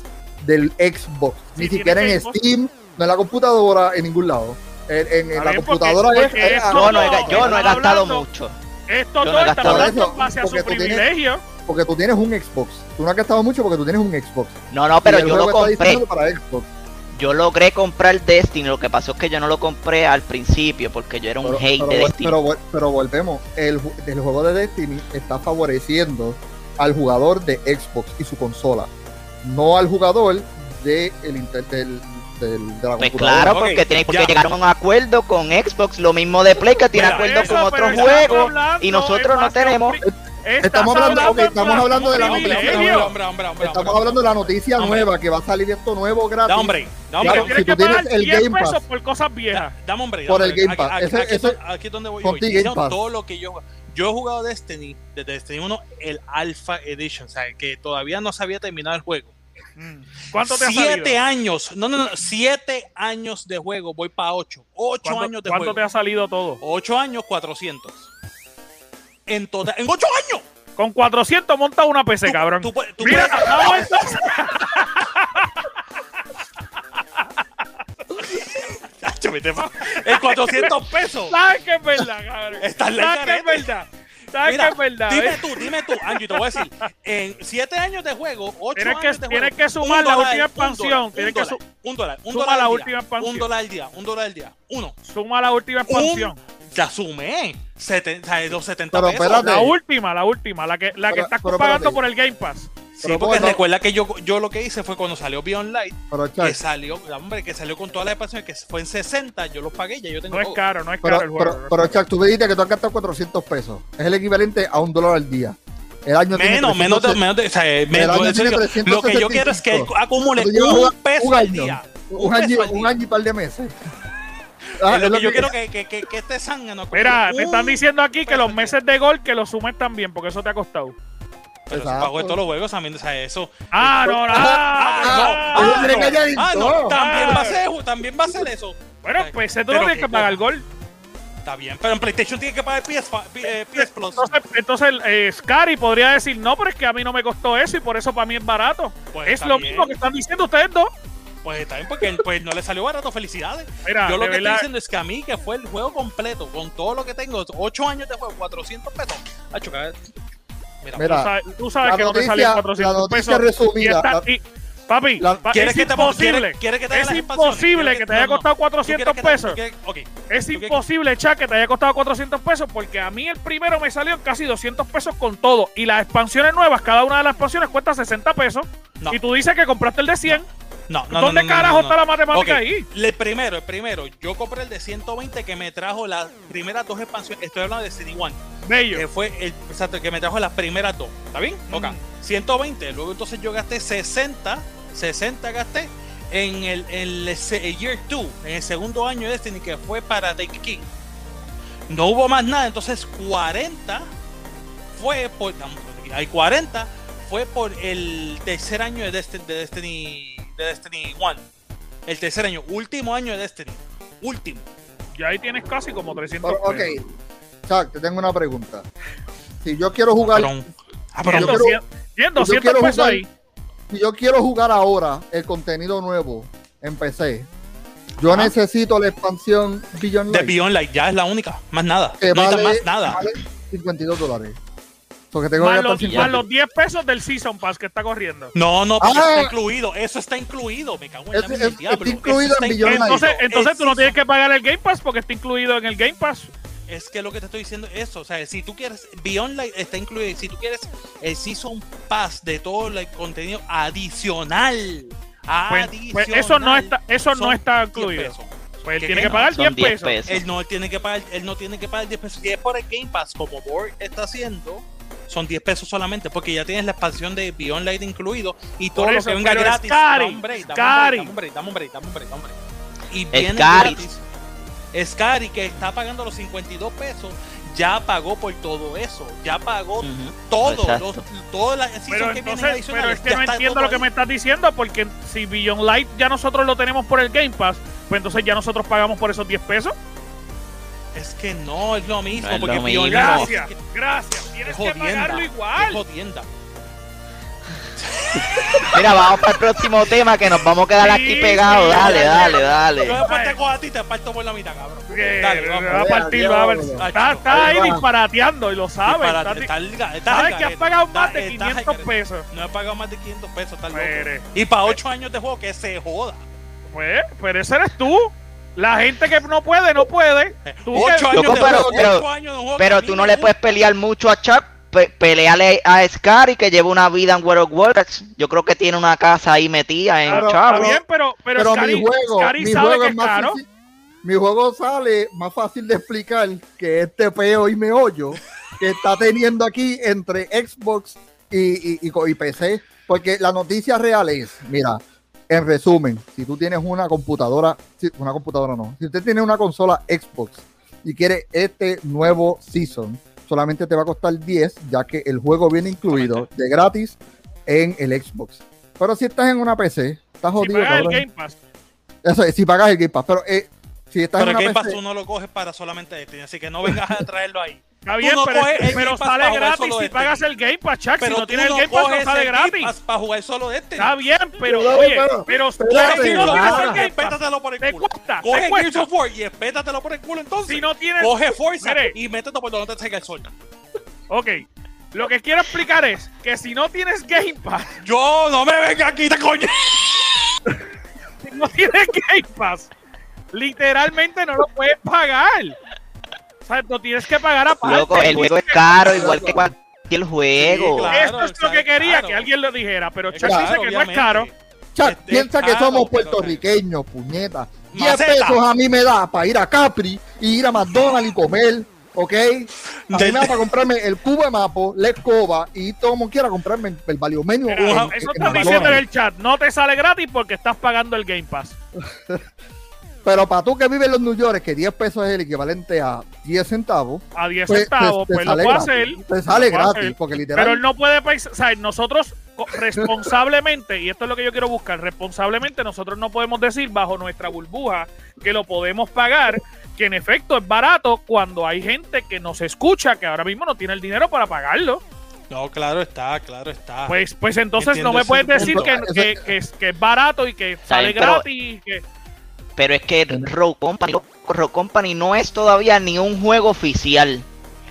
del Xbox. Sí, Ni siquiera en Xbox. Steam, no en la computadora, en ningún lado. En, en- en Está la computadora porque- es- porque es, esto- Yo no he, yo no he gastado hablando- mucho. estos yo no hablando eso, en base a su tienes- privilegio. Porque tú tienes un Xbox. Tú no has gastado mucho porque tú tienes un Xbox. No, no, pero yo lo juego compré. diseñado para Xbox. Yo logré comprar Destiny. Lo que pasó es que yo no lo compré al principio porque yo era un Pero, hate pero de Destiny. pero pero volvemos. El, el juego de Destiny está favoreciendo al jugador de Xbox y su consola, no al jugador de, el del, del- de la Pues computadora. claro, porque, tiene- porque ya. llegaron a un acuerdo con Xbox, lo mismo de Play que tiene acuerdo Eso, con juegos hablando y nosotros no tenemos. Estamos hablando- estamos hablando de la noticia, privilegio. no, hombre, hombre, hombre, Estamos hombre. hablando de la noticia Hombre. nueva, que va a salir esto nuevo gratis. Da hombre, da hombre. Si tú que tienes pagar el 10 Game pesos Pass. por cosas viejas. Da- Dame hombre. Por el Game aquí- Pass. Aquí, Ese- aquí, ese- es- aquí es donde voy. Game Pass. todo lo que yo yo he jugado Destiny desde Destiny 1 el Alpha Edition, o sea, que todavía no se había terminado el juego. ¿Cuánto te ha siete años, no, no, no, siete años de juego, voy para ocho. Ocho ¿Cuánto, años de cuánto juego. te ha salido todo? Ocho años, 400. En total, en ocho años. Con 400 monta una PC, Tú- cabrón. tú tú Mira, puedes- En 400 pesos. ¿Sabes que es verdad, cabrón? ¿Sabes que es verdad? ¿Sabes Mira, que es verdad? Dime eh? tú, dime tú, Angie, te voy a decir. En siete años de juego, ocho Tienes años que- de tienes juego, que sumar un la última un expansión, tienes un que dólar, un dólar, un dólar la al día, última expansión. Un dólar al día, un dólar al día. Uno. Suma la última expansión. Ya sumé. Seten- o sea, los 70 Pero pesos. espérate. La última, la última, la que, la que estás pero pagando por el Game Pass. Sí, Pero porque bueno. recuerda que yo, yo lo que hice fue cuando salió Beyond Light, Pero, que salió, hombre, que salió con todas las expansiones, que fue en 60, yo los pagué, ya yo tengo No es caro, no es pero, caro el juego. pero, pero, Chuck, tú me dijiste que tú has gastado 400 pesos. Es el equivalente a un dólar al día. El año Menos, menos de, 360. menos de, o sea, menos- año en serio, tiene lo que yo quiero es que 365. acumule un jugando peso un al año. día. Un año, al un día. año y par de meses. Ah, lo que yo quiero que, que, que, que este zángano acumule Mira, te un están diciendo aquí que los meses de gol que los sumes también, porque eso te ha costado. Pero si Exacto. pago de todos los juegos también, o sea, eso. Ah, no, no. Ah, ah, ah, no. añadir Ah, no, también Ah. va a ser, también va a ser eso. Bueno, pues tú no tienes que que pagar no. gol. Está bien, pero en PlayStation tiene que pagar PS, fa- P- eh, PS Plus. Entonces, entonces eh, Scary podría decir, no, pero es que a mí no me costó eso y por eso para mí es barato. Pues es lo bien. mismo que están diciendo ustedes dos. Pues está bien, porque pues, no le salió barato. Felicidades. Mira, Yo lo que estoy verdad, diciendo es que a mí, que fue el juego completo, con todo lo que tengo, 8 años de juego, 400 pesos. Hacho, que- Mira, Mira, tú sabes, tú sabes que no te noticia- salen la 400 noticia pesos. resumida, y está- la- y- papi, la- ¿quieres es que te imposible. ¿quieres, quieres que te Es imposible ¿Quieres que te haya costado ¿Tú quieres 400 que te- pesos. Es ¿Tú qué- imposible, Chuck, que te haya costado 400 pesos porque a mí el primero me salió casi 200 pesos con todo. Y las expansiones nuevas, cada una de las expansiones cuesta 60 pesos. No. Y tú dices que compraste el de 100. No, no, ¿Dónde no, no, carajo está la matemática Ok, ahí? El primero, el primero, yo compré el de 120 que me trajo las primeras dos expansiones. Estoy hablando de City One. Bello. que fue el exacto, que me trajo las primeras dos. ¿Está bien? Ok. Mm. 120. Luego entonces yo gasté 60. 60 gasté en el, en el se- el Year 2, en el segundo año de Destiny, que fue para Take King. No hubo más nada, entonces 40 fue por. Hay 40 fue por el tercer año de Destiny, de Destiny, de Destiny 1. El tercer año, último año de Destiny. Último. Y ahí tienes casi como 300 Pero, pesos. ok, Chuck, te tengo una pregunta. Si yo quiero jugar, Perdón. Ah, Yo perdón. quiero- 200, 100, 200 quiero pesos jugar- ahí. si yo quiero jugar ahora el contenido nuevo en PC, yo Ajá. necesito la expansión Beyond De Light, Beyond Light, ya es la única. Más nada. que no vale, más nada. vale 52 dólares. Porque tengo Más los, 50. más los 10 pesos del Season Pass que está corriendo. No, no, porque Ah. está incluido. Eso está incluido. Me cago en la Es- diablo. está incluido Eso en Light. Entonces, entonces tú no tienes que pagar el Game Pass porque está incluido en el Game Pass. Es que lo que te estoy diciendo es eso. O sea, si tú quieres. Beyond Light está incluido. Si tú quieres el Season Pass de todo el contenido adicional. Pues, adicional. pues eso no está, eso no está 10 incluido. Pues él ¿Qué tiene que pagar Son 10 10 pesos. pesos. Él no tiene que pagar, él no tiene que pagar 10 pesos. Si es por el Game Pass, como Board está haciendo, son 10 pesos solamente, porque ya tienes la expansión de Beyond Light incluido y todo Por lo eso, que venga gratis. cari, Dame un break, dame un break, dame un break, dame un break, dame un break, dame un break. Y Es viene cari. gratis. Scary, que está pagando los 52 pesos, ya pagó por todo eso. Ya pagó Ujú, todo. exacto. Los, todas las Pero que vienen entonces, pero es que no entiendo todo lo que ahí. me estás diciendo, porque si Beyond Light ya nosotros lo tenemos por el Game Pass, pues entonces ya nosotros pagamos por esos 10 pesos. Es que no es lo mismo. No es porque lo mismo. Gracias, gracias. Tienes es que pagarlo igual. jodienda. Mira, vamos para el próximo tema que nos vamos a quedar Sí, aquí pegados. sí, dale, dale. dale, Yo parto con a ti, te parto por la mitad, cabrón. Dale, va a vamos. partir, va a ver. Está, está ahí disparateando y lo Sabes al que has pagado más de está al 500 garete. pesos. No he pagado más de 500 pesos, loco. Mire. Y para 8 años de juego, que se joda. Pues, pero ese eres tú. La gente que no puede, no puede. Tú 8 que- años Loco, de pero- pero- años de juego tú no le puedes pelear mucho a Chuck. Pe peleale a Scary que lleva una vida en World of Warcraft. Yo creo que tiene una casa ahí metida en Claro, Chavo. Está bien, pero, pero, Pero Scary, mi juego, Scary mi sabe juego que es es más caro. fácil- Mi juego sale más fácil de explicar que este peo y meollo que está teniendo aquí entre Xbox y, y- y y PC. Porque la noticia real es, mira, en resumen, si tú tienes una computadora, si- una computadora no, si usted tiene una consola Xbox y quiere este nuevo season, solamente te va a costar 10, ya que el juego viene incluido de gratis en el Xbox. Pero si estás en una PC, estás Si jodido. pagas el. Game Pass. Eso es, si pagas el Game Pass. Pero eh, si estás Pero en el una Game Pass PC, tú no lo coges para solamente este, así que no vengas a traerlo ahí. Está bien, no pero, pero sale gratis si este. pagas el Game Pass, Chuck. Pero si no tienes el Game Pass, no sale gratis. Para jugar solo este. Está bien, pero oye, pero, pero espérate, coge si no nada. tienes el y Game Pass. espétatelo por el Te culo. cuesta, te Coge Gears cuesta. of War y espétatelo por el culo entonces. Si no tienes. Coge Forza Mire. y métete por donde te salga el sol. Ok. Lo que quiero explicar es que si no tienes Game Pass, Yo no me venga aquí, te coño. si no tienes Game Pass, literalmente no lo puedes pagar. O sea, lo tienes que pagar aparte. Loco, el juego es caro, igual que cualquier juego. Sí, claro. Esto es lo que quería claro. que alguien lo dijera, pero Chuck Claro, dice que no es obviamente. caro. Chuck, Este, piensa que somos pero- puertorriqueños, puñeta. 10 Maceta. pesos a mí me da para ir a Capri y ir a McDonald's y comer, ¿ok? A mí De- me da para comprarme el cubo de mapo, la escoba y como quiera comprarme el, value menu. Mira, en- eso en está McDonald's. diciendo en el chat. No te sale gratis porque estás pagando el Game Pass. Pero para tú que vives en los New York, que 10 pesos es el equivalente a 10 centavos, A 10 pues, centavos, te- te pues lo sale puede gratis. hacer. Te sale gratis, hacer. porque literal. Pero él no puede pensar, o sea, nosotros responsablemente, y esto es lo que yo quiero buscar, responsablemente nosotros no podemos decir bajo nuestra burbuja que lo podemos pagar, que en efecto es barato cuando hay gente que nos escucha, que ahora mismo no tiene el dinero para pagarlo. No, claro está, claro está. Pues, pues entonces Entiendo no me puedes decir que, que- que es, que es barato y que sale gratis. y que, Pero es que Rogue Company, Rogue Company no es todavía ni un juego oficial.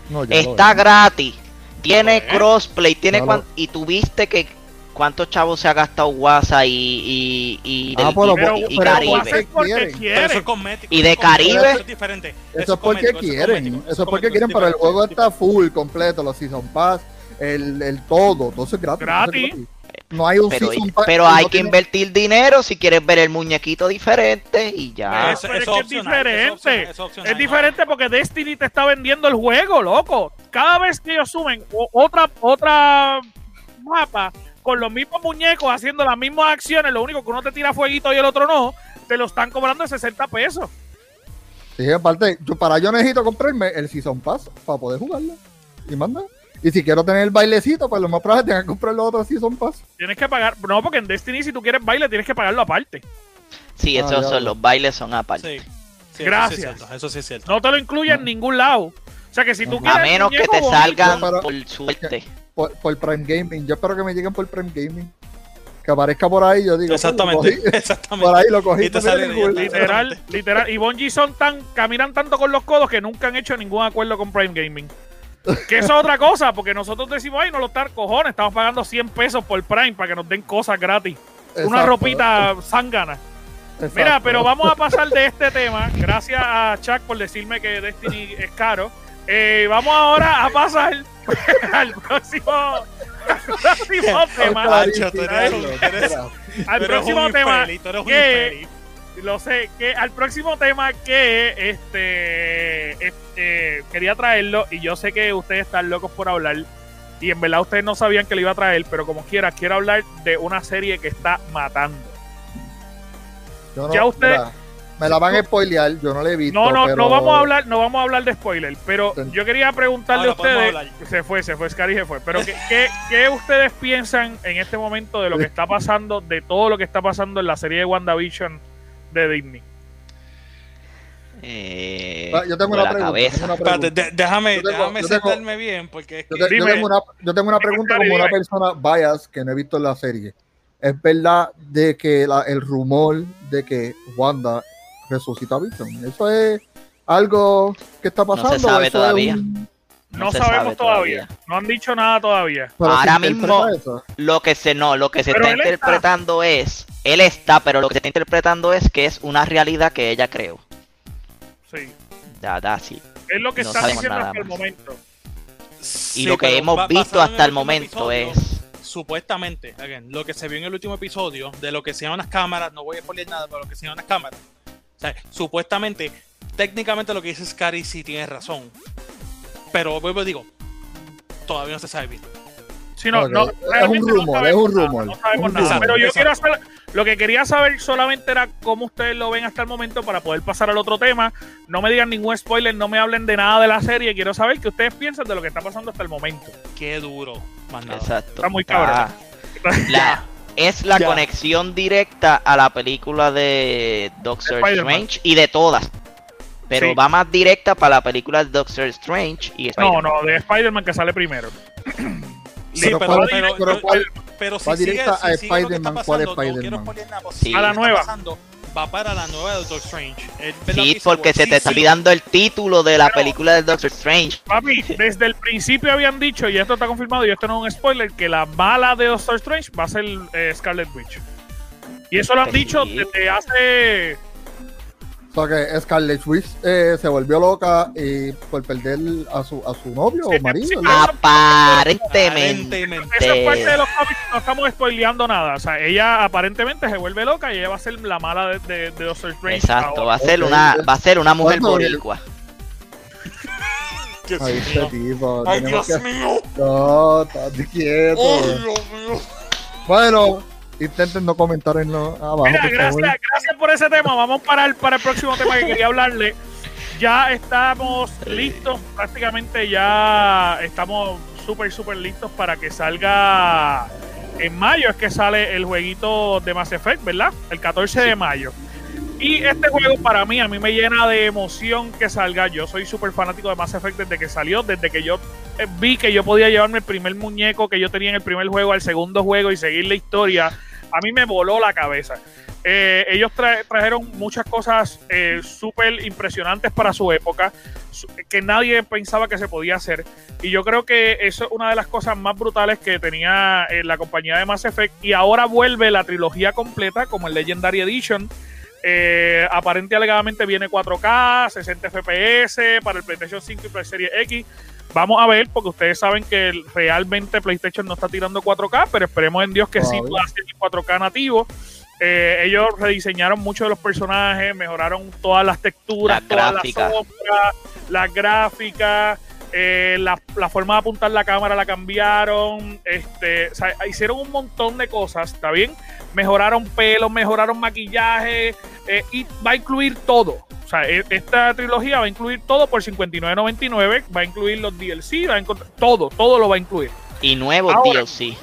No, Está es. gratis. Tiene crossplay, tiene cuan- y tuviste que cuántos chavos se ha gastado WhatsApp y, y, y, Ah, del- pero- y- pero, y pero lo Caribe. Pero eso es cosmético. Y de eso Caribe. Eso es diferente. Eso es porque quieren. Eso es porque quieren, pero el juego es está full, completo. Los Season Pass, el, el todo. Todo eso es gratis. eso es Gratis. gratis. No hay un Pero, Season Pass. pero hay no que tiene- invertir dinero si quieres ver el muñequito diferente y ya. Eso- pero es que es eso diferente. opcional, eso opcional, Es no. diferente porque Destiny te está vendiendo el juego, loco. Cada vez que ellos suben otra otra mapa con los mismos muñecos haciendo las mismas acciones, lo único que uno te tira fueguito y el otro no, te lo están cobrando de 60 pesos. Sí, aparte, yo, para yo necesito comprarme el Season Pass para poder jugarlo. Y manda. Y si quiero tener el bailecito, pues lo más probable es que tenga que comprar los otros Season Pass. Tienes que pagar, no, porque en Destiny si tú quieres baile tienes que pagarlo aparte. Sí, Ah, esos son los bailes son aparte. Sí. Sí, Gracias. Eso sí es cierto. Eso sí es cierto. No te lo incluye en ningún lado. O sea que si tú quieres A menos que te bonito, salgan por suerte. Por, por Prime Gaming. Yo espero que me lleguen por Prime Gaming. Que aparezca por ahí, yo digo. coño, Exactamente. Exactamente. Por ahí lo cogí. Y te sale cool. Literal, literal. Y Bungie son tan, caminan tanto con los codos que nunca han hecho ningún acuerdo con Prime Gaming. Que eso es otra cosa, porque nosotros decimos, ay, no lo está cojones, estamos pagando 100 pesos por Prime para que nos den cosas gratis. Una ropita zángana. Mira, pero vamos a pasar de este tema. Gracias a Chuck por decirme que Destiny es caro. Eh, vamos ahora a pasar al próximo, al próximo tema. Nacho, tú eres un- tú eres- Al próximo un tema. infeliz, tú eres un que- infeliz. Lo sé, que al próximo tema que este, este quería traerlo, y yo sé que ustedes están locos por hablar, y en verdad ustedes no sabían que lo iba a traer, pero como quiera, quiero hablar de una serie que está matando. Yo no- ya usted- mira, me la van a spoilear, yo no la he visto. No, no, pero- no vamos a hablar, no vamos a hablar de spoiler, pero yo quería preguntarle Ahora a ustedes, se fue, se fue, Scary se fue, pero ¿qué, qué, qué ustedes piensan en este momento de lo que está pasando, de todo lo que está pasando en la serie de WandaVision de Disney? Eh, Ah, Yo tengo una pregunta. cabeza. tengo una Espérate, pregunta. de- déjame, Yo tengo- déjame yo tengo- sentarme bien, porque es Yo, tengo una, yo tengo una pregunta Dime, como una persona bias que no he visto en la serie. ¿Es verdad de que la- el rumor de que Wanda resucita a Vision? ¿Eso es algo que está No se pasando? sabe ¿Eso es todavía. un- No, sabemos sabe todavía. no han dicho nada todavía. Ahora mismo- eso? Lo que se no, lo que se Pero está él está. interpretando es, él está, pero lo que se está interpretando es que es una realidad que ella creó. Sí. Ya, da, sí. Es lo que No están sabemos diciendo hasta el momento. Y Sí, lo que hemos visto hasta el momento episodio, es Supuestamente, again, lo que se vio en el último episodio, de lo que se llaman las cámaras, no voy a spoiler nada, pero lo que se llaman las cámaras. O sea, supuestamente, técnicamente lo que dice Scary sí tiene razón. Pero vuelvo y digo, todavía no se sabe bien. Sí, no, no, es un no rumor, sabemos es un rumor, No sabemos un nada. rumor. Pero yo Exacto. quiero saber, lo que quería saber solamente era cómo ustedes lo ven hasta el momento para poder pasar al otro tema. No me digan ningún spoiler, no me hablen de nada de la serie. Quiero saber qué ustedes piensan de lo que está pasando hasta el momento. Qué duro, exacto. Está muy cabrón. La- es la Ya. conexión directa a la película de Doctor. Strange y de todas. Pero Sí. va más directa para la película de Doctor Strange y No, Spider-Man. no, de Spider-Man que sale primero. Sí, Pero pero, pero, pero cuál- pero si va sigue, directa si a Spider-Man, ¿cuál es no Spider-Man? pero Sí. si A la nueva. pasando, va para la nueva de Doctor Strange. Sí, que porque se te está olvidando el título de la Pero- película de Doctor Strange. Papi, desde el principio habían dicho, y esto está confirmado, y esto no es un spoiler, que la mala de Doctor Strange va a ser eh, Scarlet Witch. Y eso lo han dicho desde hace. Que Scarlet Witch eh, se volvió loca y por perder a su, a su novio Sí, o marido. Aparentemente. Aparentemente. Eso es parte de los cómics, no estamos spoileando nada. O sea, ella aparentemente se vuelve loca y ella va a ser la mala de, de, de Doctor Strange. Exacto, ahora. va a ser una, va a ser una mujer boricua. Dios Ay, este mío. tipo. Ay, Dios que- mío. No, estate quieto. Ay, Dios mío. Bueno, intenten no comentar en lo abajo. Mira, por gracias, favor. gracias por ese tema. Vamos para el, para el próximo tema que quería hablarle. Ya estamos listos, prácticamente ya estamos súper, súper listos para que salga en mayo. Es que sale el jueguito de Mass Effect, ¿verdad? El 14 de mayo. Y este juego para mí, a mí me llena de emoción que salga. Yo soy súper fanático de Mass Effect desde que salió, desde que yo eh, vi que yo podía llevarme el primer muñeco que yo tenía en el primer juego al segundo juego y seguir la historia. A mí me voló la cabeza. Eh, ellos tra- trajeron muchas cosas eh, súper impresionantes para su época, que nadie pensaba que se podía hacer. Y yo creo que eso es una de las cosas más brutales que tenía la compañía de Mass Effect. Y ahora vuelve la trilogía completa, como el Legendary Edition. Eh, aparente y alegadamente viene 4K, 60 FPS para el PlayStation 5 y para el Series X. Vamos a ver, porque ustedes saben que realmente PlayStation no está tirando 4K, pero esperemos en Dios que sí Todavía. pueda hacer el 4K nativo. Eh, ellos rediseñaron muchos de los personajes, mejoraron todas las texturas, todas las sombras, las gráficas, eh, la, la forma de apuntar la cámara la cambiaron, este, o sea, hicieron un montón de cosas, ¿está bien? Mejoraron pelos, mejoraron maquillaje eh, y va a incluir todo. O sea, e- esta trilogía va a incluir todo por $59.99, va a incluir los DLC, va a incluir todo, todo lo va a incluir. Y nuevos Ahora, DLC.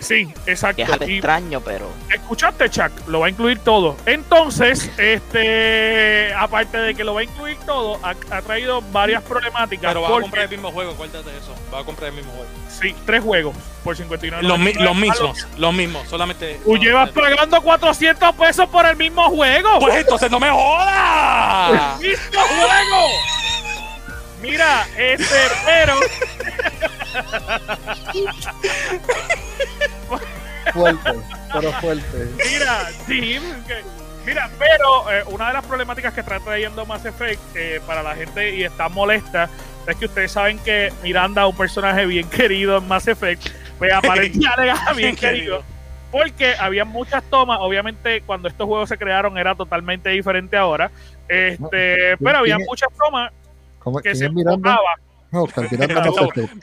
Sí, exacto. Que es Y- extraño, pero. Escuchaste, Chuck, lo va a incluir todo. Entonces, este, aparte de que lo va a incluir todo, ha, ha traído varias problemáticas. Pero va a porque- comprar el mismo juego, acuérdate de eso. Va a comprar el mismo juego. Sí, tres juegos por 59. Los, mi- los mismos, los mismos, solamente. Tú llevas pagando 400 pesos por el mismo juego. Pues entonces no me jodas. ¡El mismo juego! Mira, este, pero Fuerte, pero fuerte. Mira, que- mira, pero eh, una de las problemáticas que está trayendo Mass Effect eh, para la gente y está molesta es que ustedes saben que Miranda es un personaje bien querido en Mass Effect, pues aparentemente bien querido. Porque había muchas tomas, obviamente cuando estos juegos se crearon era totalmente diferente ahora, este, pero había muchas tomas ¿Cómo, que se Miranda? No, la No,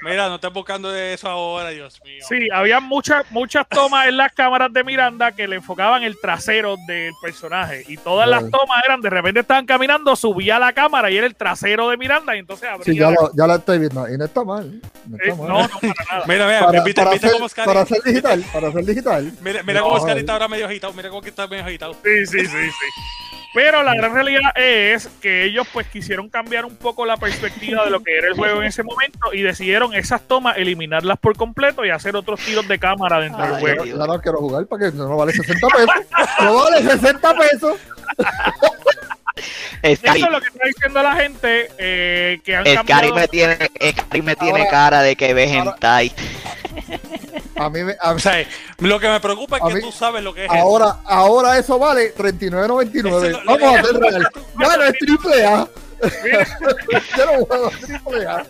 Mira, no estés buscando eso ahora, Dios mío. Sí, había muchas muchas tomas en las cámaras de Miranda que le enfocaban el trasero del personaje y todas las tomas eran de repente estaban caminando, subía la cámara y era el trasero de Miranda y entonces abría. Sí, ya la- lo, ya lo estoy viendo. Y no está mal. No Eh, está no, mal. no, para nada. Mira, mira, para, viste, para Oscar. hacer digital, para hacer digital. Mira, mira No, cómo Oscar eh. está ahora medio agitado. Mira cómo que está medio agitado. Sí, sí, sí, sí. Pero la gran realidad es que ellos pues quisieron cambiar un poco la perspectiva de lo que era el juego en ese momento y decidieron esas tomas eliminarlas por completo y hacer otros tiros de cámara dentro del juego. Ya no quiero jugar para que no vale 60 pesos. No vale 60 pesos. Eso es lo que está diciendo la gente eh, que han cambiado. me tiene, Scary me tiene Ahora- cara de que ve hentai. A mí, me- a- O sea, lo que me preocupa es que mí- tú sabes lo que es ahora, ahora eso vale 39.99. Eso es lo- lo Vamos a hacer real. Ya no es triple A. Yo no juego triple A.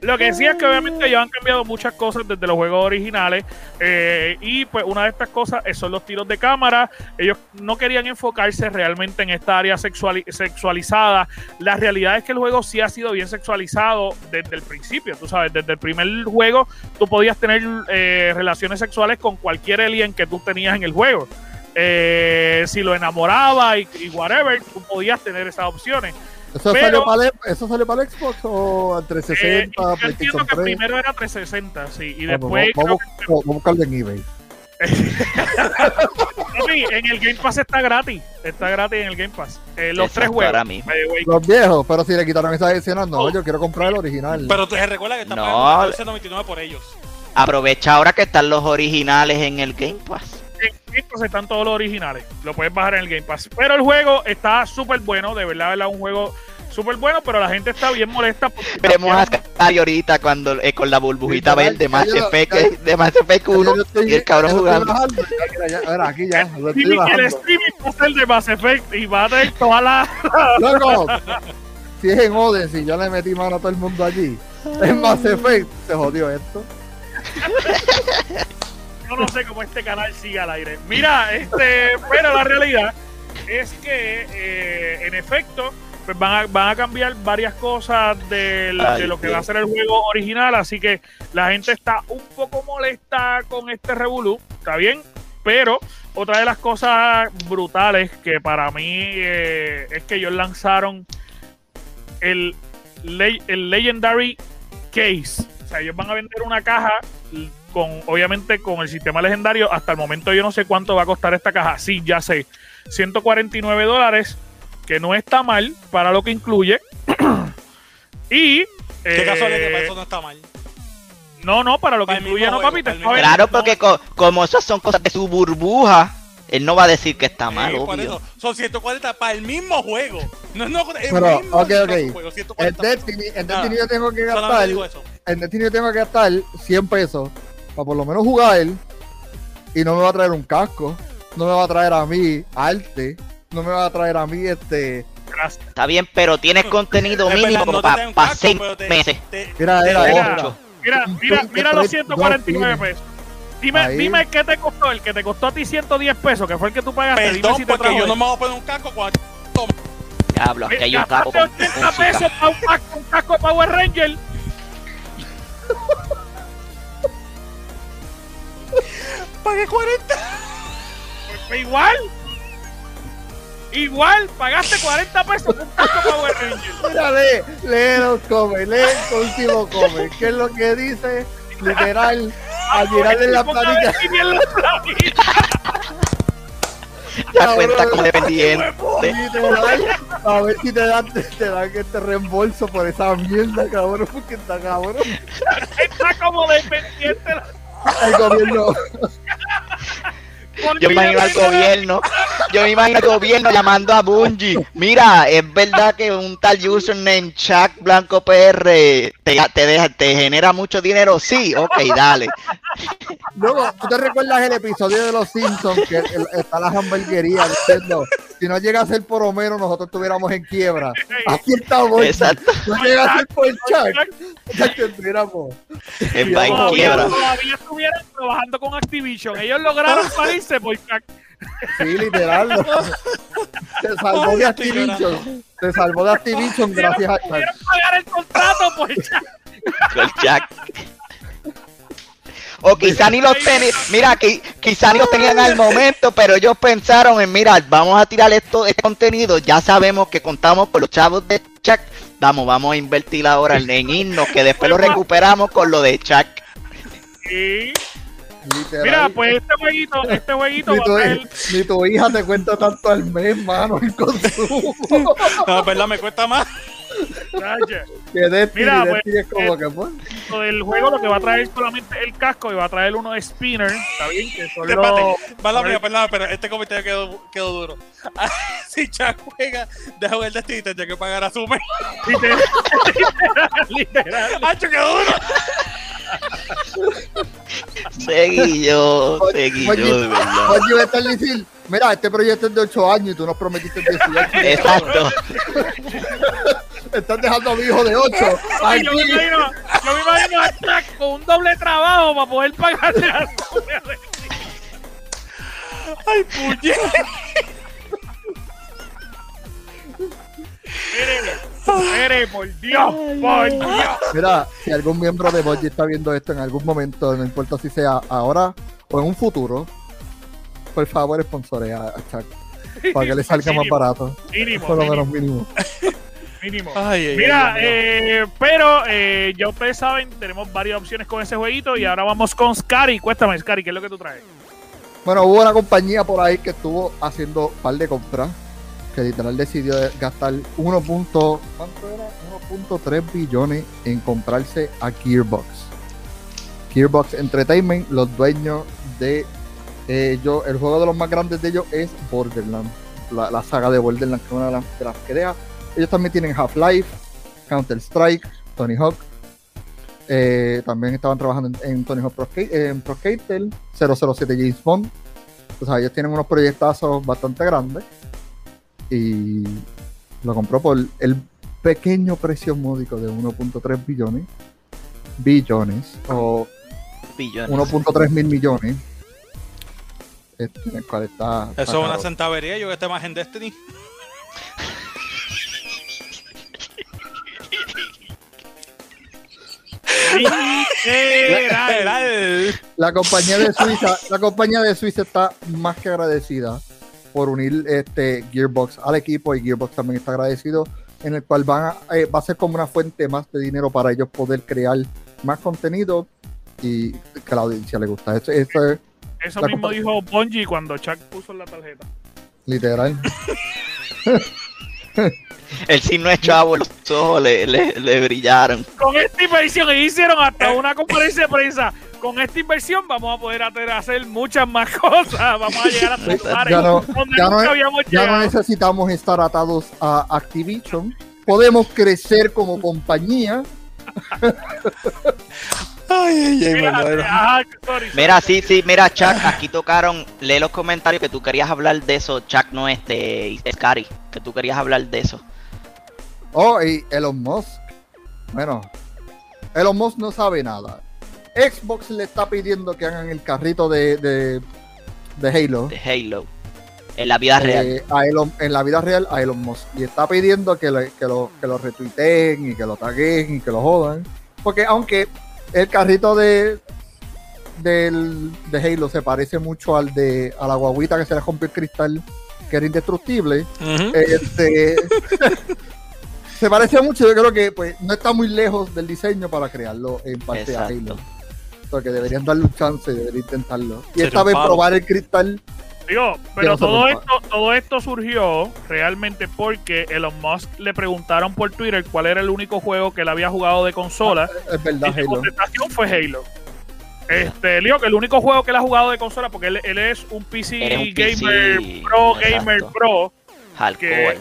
Lo que sí es que obviamente ellos han cambiado muchas cosas desde los juegos originales eh, y pues una de estas cosas son los tiros de cámara. Ellos no querían enfocarse realmente en esta área sexuali- sexualizada. La realidad es que el juego sí ha sido bien sexualizado desde el principio. Tú sabes, desde el primer juego tú podías tener eh, relaciones sexuales con cualquier alien que tú tenías en el juego. Eh, si lo enamoraba y, y whatever, tú podías tener esas opciones. ¿Eso, Pero- salió para el, ¿Eso salió para el Xbox o al Eh, 360, yo entiendo que 3? primero era 360, sí, y Vamos, después vamos, creo vamos, vamos a buscarlo en eBay. Papi, en el Game Pass está gratis. Está gratis en el Game Pass. Eh, los Exacto, tres juegos. way. Los viejos, pero si le quitaron esas escenas, no, Oh. yo quiero comprar el original. Pero te recuerda que está No. pagando 14.99 por ellos. Aprovecha ahora que están los originales en el Game Pass. En Game Pass están todos los originales. Lo puedes bajar en el Game Pass. Pero el juego está súper bueno. De verdad, verdad, un juego súper bueno. Pero la gente está bien molesta. Porque Veremos a ahorita cuando eh, con la burbujita Literal, verde ya- eh, de Mass Effect 1 Yo estoy- y el cabrón jugando. aquí ya, lo Sí, estoy el bajando. streaming va a ser de Mass Effect y va a tener toda la. Loco, si es en si yo le metí mano a todo el mundo allí, en Mass Effect, se jodió esto. Yo no sé cómo este canal sigue al aire. Mira, este, pero la realidad es que, eh, en efecto, pues van a, van a cambiar varias cosas Ay, de lo que Dios. va a ser el juego original. Así que la gente está un poco molesta con este Revolú. Está bien, pero otra de las cosas brutales que para mí eh, es que ellos lanzaron el, el Legendary Case. O sea, ellos van a vender una caja con, obviamente, con el sistema legendario. Hasta el momento yo no sé cuánto va a costar esta caja. Sí, ya sé. 149 dólares, que no está mal para lo que incluye. y... Qué eh, casualidad que para eso no está mal. No, no, para lo que Para el incluye, no, juego, papi. te para el está mismo- vendiendo- Claro, porque co- como esas son cosas de su burbuja, él no va a decir que está mal, Sí, obvio. Son 140 para el mismo juego. No, no, el Pero, mismo ok, ok. juego, En 140 pesos. Destiny, Nada, Destiny yo tengo que gastar, en Destiny yo tengo que gastar 100 pesos para por lo menos jugar y no me va a traer un casco, no me va a traer a mí arte, no me va a traer a mí este... Gracias. Está bien, pero tienes contenido mínimo no para casco, seis te- meses. te- Mira, te- Mira. Mira, mira, que mira trae los 149 dos pesos. Dime, Ahí. dime qué te costó el que te costó a ti 110 pesos, que fue el que tú pagaste. Dime Perdón, si te porque yo no me voy a poner un casco cuando Diablo, aquí hay un con 80 música. pesos para un, casco- casco Power Ranger. pagué 40. Pues igual. Igual, pagaste 40 pesos por un Power Ranger. Mira, lee, lee los come, lee el último come, ¿qué es lo que dice? Literal, al mirar en la planilla. Ya cuenta como dependiente. literal, a ver si te dan, te dan este reembolso por esa mierda, cabrón, porque está cabrón. Está como dependiente. El gobierno, Yo me imagino al gobierno, yo me imagino al gobierno llamando a Bungie. Mira, es verdad que un tal username Chuck Blanco PR te, te, deja, te genera mucho dinero. Sí, ok, dale. Luego, ¿tú te recuerdas el episodio de Los Simpsons que el- está la hamburguería diciendo si no llega a ser por Homero nosotros estuviéramos en quiebra? Aquí estamos. Exacto. No llega a ser por Chuck, ya que estuviéramos. En va en Todavía, quiebra. todavía estuvieran trabajando con Activision. Ellos lograron salirse por Sí, literal. Se salvó de Activision. Se salvó de Activision gracias a Chuck. pagar el contrato por Chuck. Con Jack. O quizá ni los tenían, mira, qui- quizá ni los tenían al momento, pero ellos pensaron en, mira, vamos a tirar esto, este contenido, ya sabemos que contamos con los chavos de Chuck, vamos, vamos a invertir ahora en, en irnos, que después lo recuperamos con lo de Chuck. Literal. mira, pues este jueguito, este jueguito Ni va a tu, traer. ni tu hija te cuenta tanto al mes, mano, el consumo. No, verdad, me cuesta más. Que Mira, pues, es como que, pues, del juego lo que va a traer solamente el casco y va a traer uno de spinner, está bien, que son los... Espérate, mala mía, perdón, pero este comentario quedó, quedó duro. si Chuck juega, deja jugar Destiny, tendría que pagar a Sumer. Literal, literal. ¡Hacho, quedó duro! Seguí yo, seguí yo, de verdad. Oye, va a estar diciendo, mira, este proyecto es de 8 años y tú nos prometiste 18. Exacto. Estás dejando a mi hijo de 8. Ay, yo, me imagino, yo me imagino a Chuck con un doble trabajo para poder pagarle a ¡Ay, puñet! Mire, mire, por Dios, por Dios. Mira, si algún miembro de Bungie está viendo esto en algún momento, no importa si sea ahora o en un futuro, por favor, sponsorea a Chuck para que le salga más barato. Mínimo, Por lo menos mínimo, mínimo. mínimo. Ay, ay, Mira, ay, eh, pero eh, ya ustedes saben, tenemos varias opciones con ese jueguito y ahora vamos con Scary. Cuéntame, Scary, ¿qué es lo que tú traes? Bueno, hubo una compañía por ahí que estuvo haciendo un par de compras, que literal decidió gastar 1. punto- ¿cuánto era? 1.3 billones en comprarse a Gearbox. Gearbox Entertainment, los dueños de ellos, el juego de los más grandes de ellos es Borderlands, la, la saga de Borderlands, que es una de las, de las que deja. Ellos también tienen Half-Life, Counter-Strike, Tony Hawk. eh, también estaban trabajando en, en Tony Hawk Pro, en Pro Skater, 007 James Bond. O sea, ellos tienen unos proyectazos bastante grandes. Y lo compró por el pequeño precio módico de 1.3 billones. Billones. O Billones. 1.3 mil millones. Este, en el cual está. está Eso es una centavería, yo que esté más en Destiny. Literal. La compañía de Suiza, la compañía de Suiza está más que agradecida por unir este Gearbox al equipo y Gearbox también está agradecido en el cual van a, eh, va a ser como una fuente más de dinero para ellos poder crear más contenido y que la audiencia le gusta. Eso, eso es Eso mismo dijo Bungie cuando Chuck puso la tarjeta. literal. El sí no es chavo, los ojos le, le, le brillaron. Con esta inversión, y hicieron hasta una conferencia de prensa. Con esta inversión vamos a poder hacer- muchas más cosas. Vamos a llegar a Ya lugares no- donde ya no nunca es- habíamos Ya no llegado. necesitamos estar atados a Activision. Podemos crecer como compañía. Ay, ay, ay, Mira, Mira, sí, sí, mira, Chuck, aquí tocaron, lee los comentarios que tú querías hablar de eso, Chuck, no este, Scary, que tú querías hablar de eso. Oh, y Elon Musk. Bueno, Elon Musk no sabe nada. Xbox le está pidiendo que hagan el carrito de, de, de Halo De Halo. En la vida real. eh, a Elon- en la vida real a Elon Musk. Y está pidiendo que, le- que, lo, que lo retuiteen y que lo taguen y que lo jodan. Porque aunque el carrito de, del, de Halo se parece mucho al de a la guaguita que se le rompió el cristal, que era indestructible, este, se parece mucho, yo creo que pues no está muy lejos del diseño para crearlo en parte a Exacto. Halo. Porque deberían darle un chance, deberían intentarlo. Y esta vez palo. probar el cristal. Digo, pero todo esto, todo esto surgió realmente porque Elon Musk le preguntaron por Twitter cuál era el único juego que él había jugado de consola. Es verdad, y su Halo. contestación fue Halo. Este, que el único juego que él ha jugado de consola, porque él, él es un PC Eres un PC, gamer pro, gamer exacto. pro, que,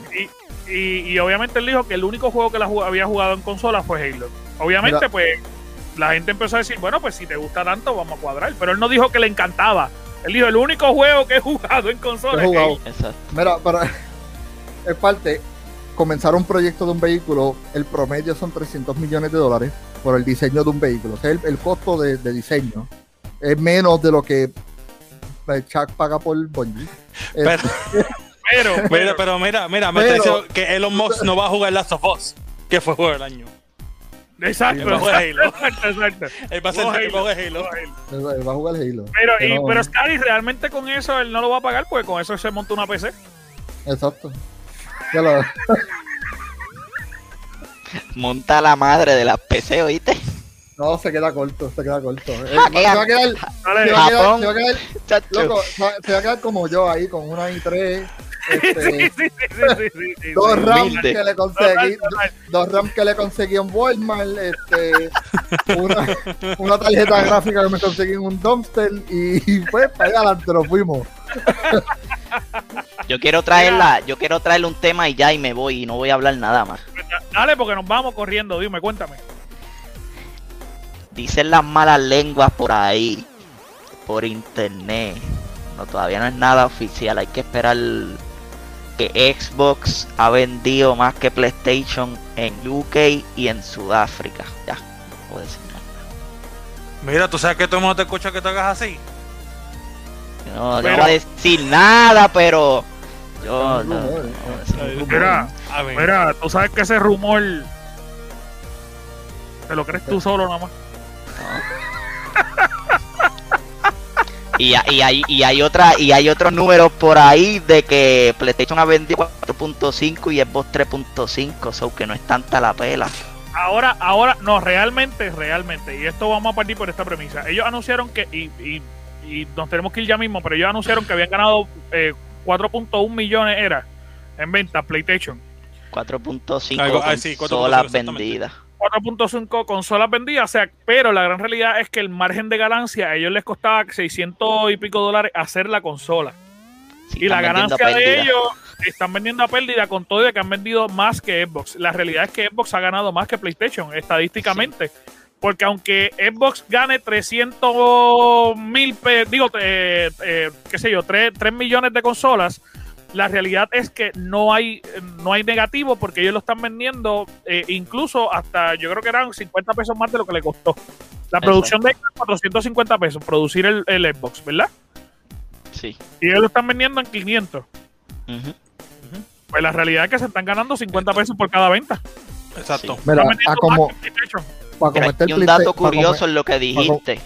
y, y- y obviamente él dijo que el único juego que él había jugado en consola fue Halo. Obviamente, Mira. pues, la gente empezó a decir, bueno, pues si te gusta tanto, vamos a cuadrar. Pero él no dijo que le encantaba. Él dijo, el único juego que he jugado en consola jugado. Exacto. Mira, para es parte, comenzar un proyecto de un vehículo, el promedio son 300 millones de dólares por el diseño de un vehículo. O sea, el, el costo de, de diseño es menos de lo que eh, Chuck paga por Bungie. Pero, Este, Pero, mira, pero, pero mira, mira, me Pero- está diciendo que Elon Musk no va a jugar Last of Us, que fue juego del año. Exacto, El bajo de Halo. exacto, exacto. Él va a ser el Halo. Él va a jugar Halo. Pero, y, no- pero Scary, realmente con eso él no lo va a pagar, porque con eso se monta una PC. Exacto. Ya lo- Monta la madre de las PC, ¿oíste? No, se queda corto, se queda corto. Eh, Ah, se va a quedar, se va a quedar, se va a quedar, loco, se va- a quedar como yo ahí con una i3, sí, este, sí, sí, sí, sí, sí, sí. dos RAM humilde. que le conseguí, dos RAM que le conseguí en Walmart, este, una, una tarjeta gráfica que me conseguí en un dumpster y pues para allá adelante nos fuimos. Yo quiero traerla, yo quiero traerle un tema y ya y me voy y no voy a hablar nada más. Dale, porque nos vamos corriendo, dime, cuéntame. Dicen las malas lenguas por ahí, por internet. No, todavía no es nada oficial. Hay que esperar que Xbox ha vendido más que PlayStation en UK y en Sudáfrica. Ya, no puedo decir nada. Mira, tú sabes que todo el mundo te escucha que te hagas así. No, Pero- no voy a decir nada, pero yo no, no voy a decir Es un Mira, mira, tú sabes que ese rumor te lo crees tú solo nada más. Y, y hay, y hay otra y hay otros números por ahí de que PlayStation ha vendido 4.5 y Xbox 3.5, so que no es tanta la pela. Ahora, ahora, no, realmente, realmente, y esto vamos a partir por esta premisa. Ellos anunciaron que, y, y, y nos tenemos que ir ya mismo, pero ellos anunciaron que habían ganado eh, 4.1 millones era en ventas PlayStation. 4.5 Algo- ah, consolas sí, 4.5 exactamente. vendidas. 4.5 consolas vendidas, o sea, pero la gran realidad es que el margen de ganancia a ellos les costaba 600 y pico dólares hacer la consola. Sí, y la ganancia de ellos están vendiendo a pérdida con todo y que han vendido más que Xbox. La realidad es que Xbox ha ganado más que PlayStation estadísticamente. Porque aunque Xbox gane 300 mil, digo, eh, eh, qué sé yo, 3, millones de consolas, la realidad es que no hay, no hay negativo porque ellos lo están vendiendo eh, incluso hasta, yo creo que eran 50 pesos más de lo que le costó. La producción de Xbox 450 pesos, producir el, el Xbox, ¿verdad? Sí. Y ellos lo están vendiendo en 500. ujú. Pues la realidad es que se están ganando 50 pesos por cada venta. Exacto. Mira, a como, para Mira, cometer y un dato para curioso come- en lo que dijiste.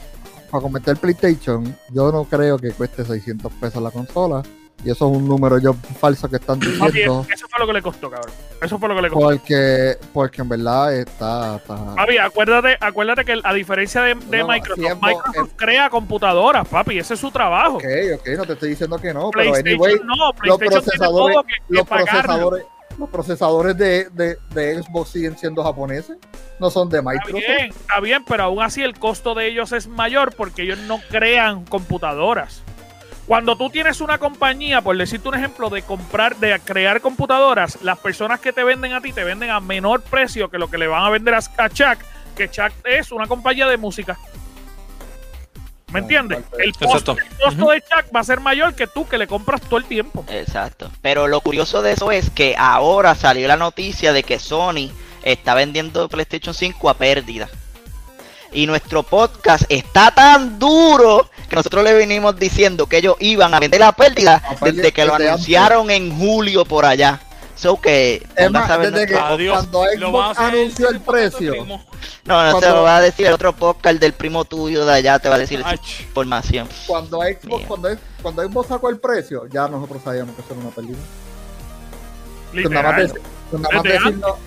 para cometer PlayStation, yo no creo que cueste 600 pesos la consola. Y eso es un número yo falso que están Papi, diciendo. eso fue lo que le costó, cabrón. Eso fue lo que le costó. Porque, porque en verdad está. está Papi, acuérdate, acuérdate que a diferencia de, de No, Microsoft, tiempo, Microsoft crea computadoras, papi. Ese es su trabajo. ok, ok, no te estoy diciendo que no, pero PlayStation anyway, no, PlayStation tiene procesadores- todo que, que los procesadores, los procesadores de, de, de Xbox siguen siendo japoneses, no son de Está Microsoft. bien, está bien, pero aún así el costo de ellos es mayor porque ellos no crean computadoras. Cuando tú tienes una compañía, por decirte un ejemplo, de comprar, de crear computadoras, las personas que te venden a ti te venden a menor precio que lo que le van a vender a, a Chuck, que Chuck es una compañía de música. ¿Me entiendes? El costo, el costo de Chuck va a ser mayor que tú que le compras todo el tiempo. Exacto. Pero lo curioso de eso es que ahora salió la noticia de que Sony está vendiendo PlayStation 5 a pérdida. Y nuestro podcast está tan duro que nosotros le venimos diciendo que ellos iban a vender a pérdida desde que lo anunciaron en julio por allá. So que Es más, a ver desde nuestro- que Adiós. cuando Xbox anunció el precio, primo. No, no te cuando- lo va a decir el otro podcast del primo tuyo de allá, te va a decir esa Ach. información. cuando Xbox, cuando, cuando Xbox sacó el precio, ya nosotros sabíamos que eso era una pérdida. Literal. nada más, más decirlo-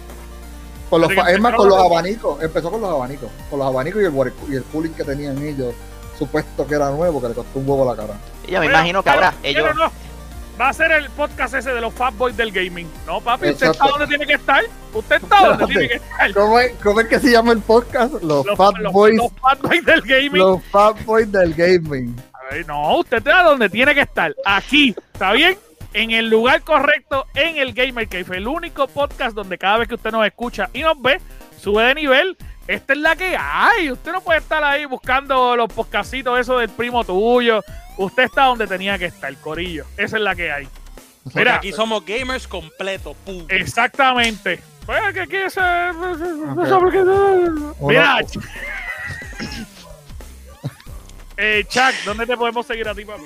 con los, es más, con los abanicos, empezó con los abanicos, con los abanicos y el, y el cooling que tenían ellos, supuesto que era nuevo, que le costó un huevo la cara. Y yo me imagino que ahora ellos... pero no, Va a ser el podcast ese de los Fatboys del gaming. No, papi, usted está donde tiene que estar. Usted está donde tiene que estar. ¿Cómo es, cómo es que se llama el podcast? Los, Los, Fat los- Boys, los Fatboys del gaming. los Fat Boys del gaming. Ay, no, usted está donde tiene que estar. Aquí, ¿está bien? En el lugar correcto, en el Gamer Cave. El único podcast donde cada vez que usted nos escucha y nos ve, sube de nivel. Esta es la que hay. Usted no puede estar ahí buscando los podcastitos esos del primo tuyo. Usted está donde tenía que estar, Corillo. Esa es la que hay. Porque Mira, aquí somos gamers completos. pum. Exactamente. Pues que aquí es. no sé Ok. por qué- Mira, eh, Chuck, ¿dónde te podemos seguir a ti, papi?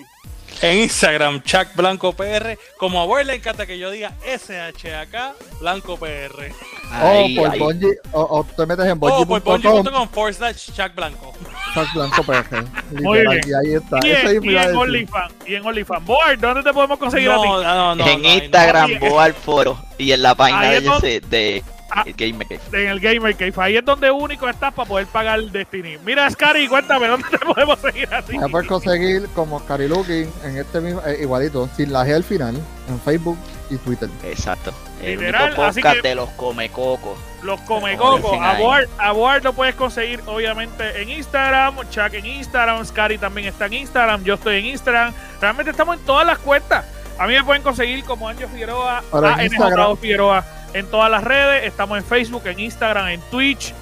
En Instagram, Chuck Blanco PR. Como a le encanta que yo diga SHAK Blanco PR. Ahí, o por ahí. Bungie, o, o te metes en Oh, por Bungie.com, Bungie.com forward slash Chuck Blanco. Chuck Blanco PG. Muy bien. y ahí está. Y Eso en, y en. OnlyFans. Y en OnlyFans. Board, ¿dónde te podemos conseguir a ti? No, no, no. en no, ahí no. Instagram. Boal Foro y en la página de Ah. Gamer Cave. En el Gamer Cave. Ahí es donde único estás para poder pagar el Destiny. Mira, Scary, cuéntame, ¿dónde te podemos seguir a ti? Me puedes conseguir como Scary Looking en este mismo, eh, igualito, sin la G al final, en Facebook y Twitter. Exacto. El Literal, único así podcast que- de los comecocos. Los Comecocos. A. Board, a lo puedes conseguir obviamente en Instagram. Chuck en Instagram. Scary también está en Instagram. Yo estoy en Instagram. Realmente estamos en todas las cuentas. A mí me pueden conseguir como Anjo Figueroa, ANJ Instagram- Figueroa en todas las redes. Estamos en Facebook, en Instagram, en Twitch.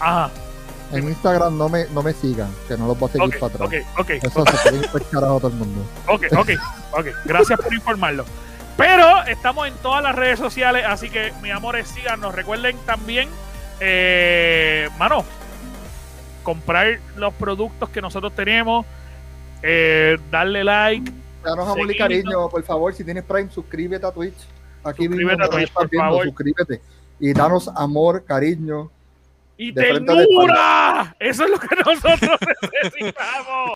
Ajá. En Instagram no me, no me sigan, que no los voy a seguir para atrás. ok, ok. Eso se puede carajo a todo el mundo. Ok, ok, ok. Gracias por informarlo. Pero estamos en todas las redes sociales, así que, mis amores, síganos. Recuerden también, eh, mano, comprar los productos que nosotros tenemos, eh, darle like, Danos amor y cariño, por favor, si tienes Prime, suscríbete a Twitch. Aquí Suscríbete mismo a nos Twitch, estás por viendo, favor. suscríbete. Y danos amor, cariño. y ternura. Eso es lo que nosotros necesitamos.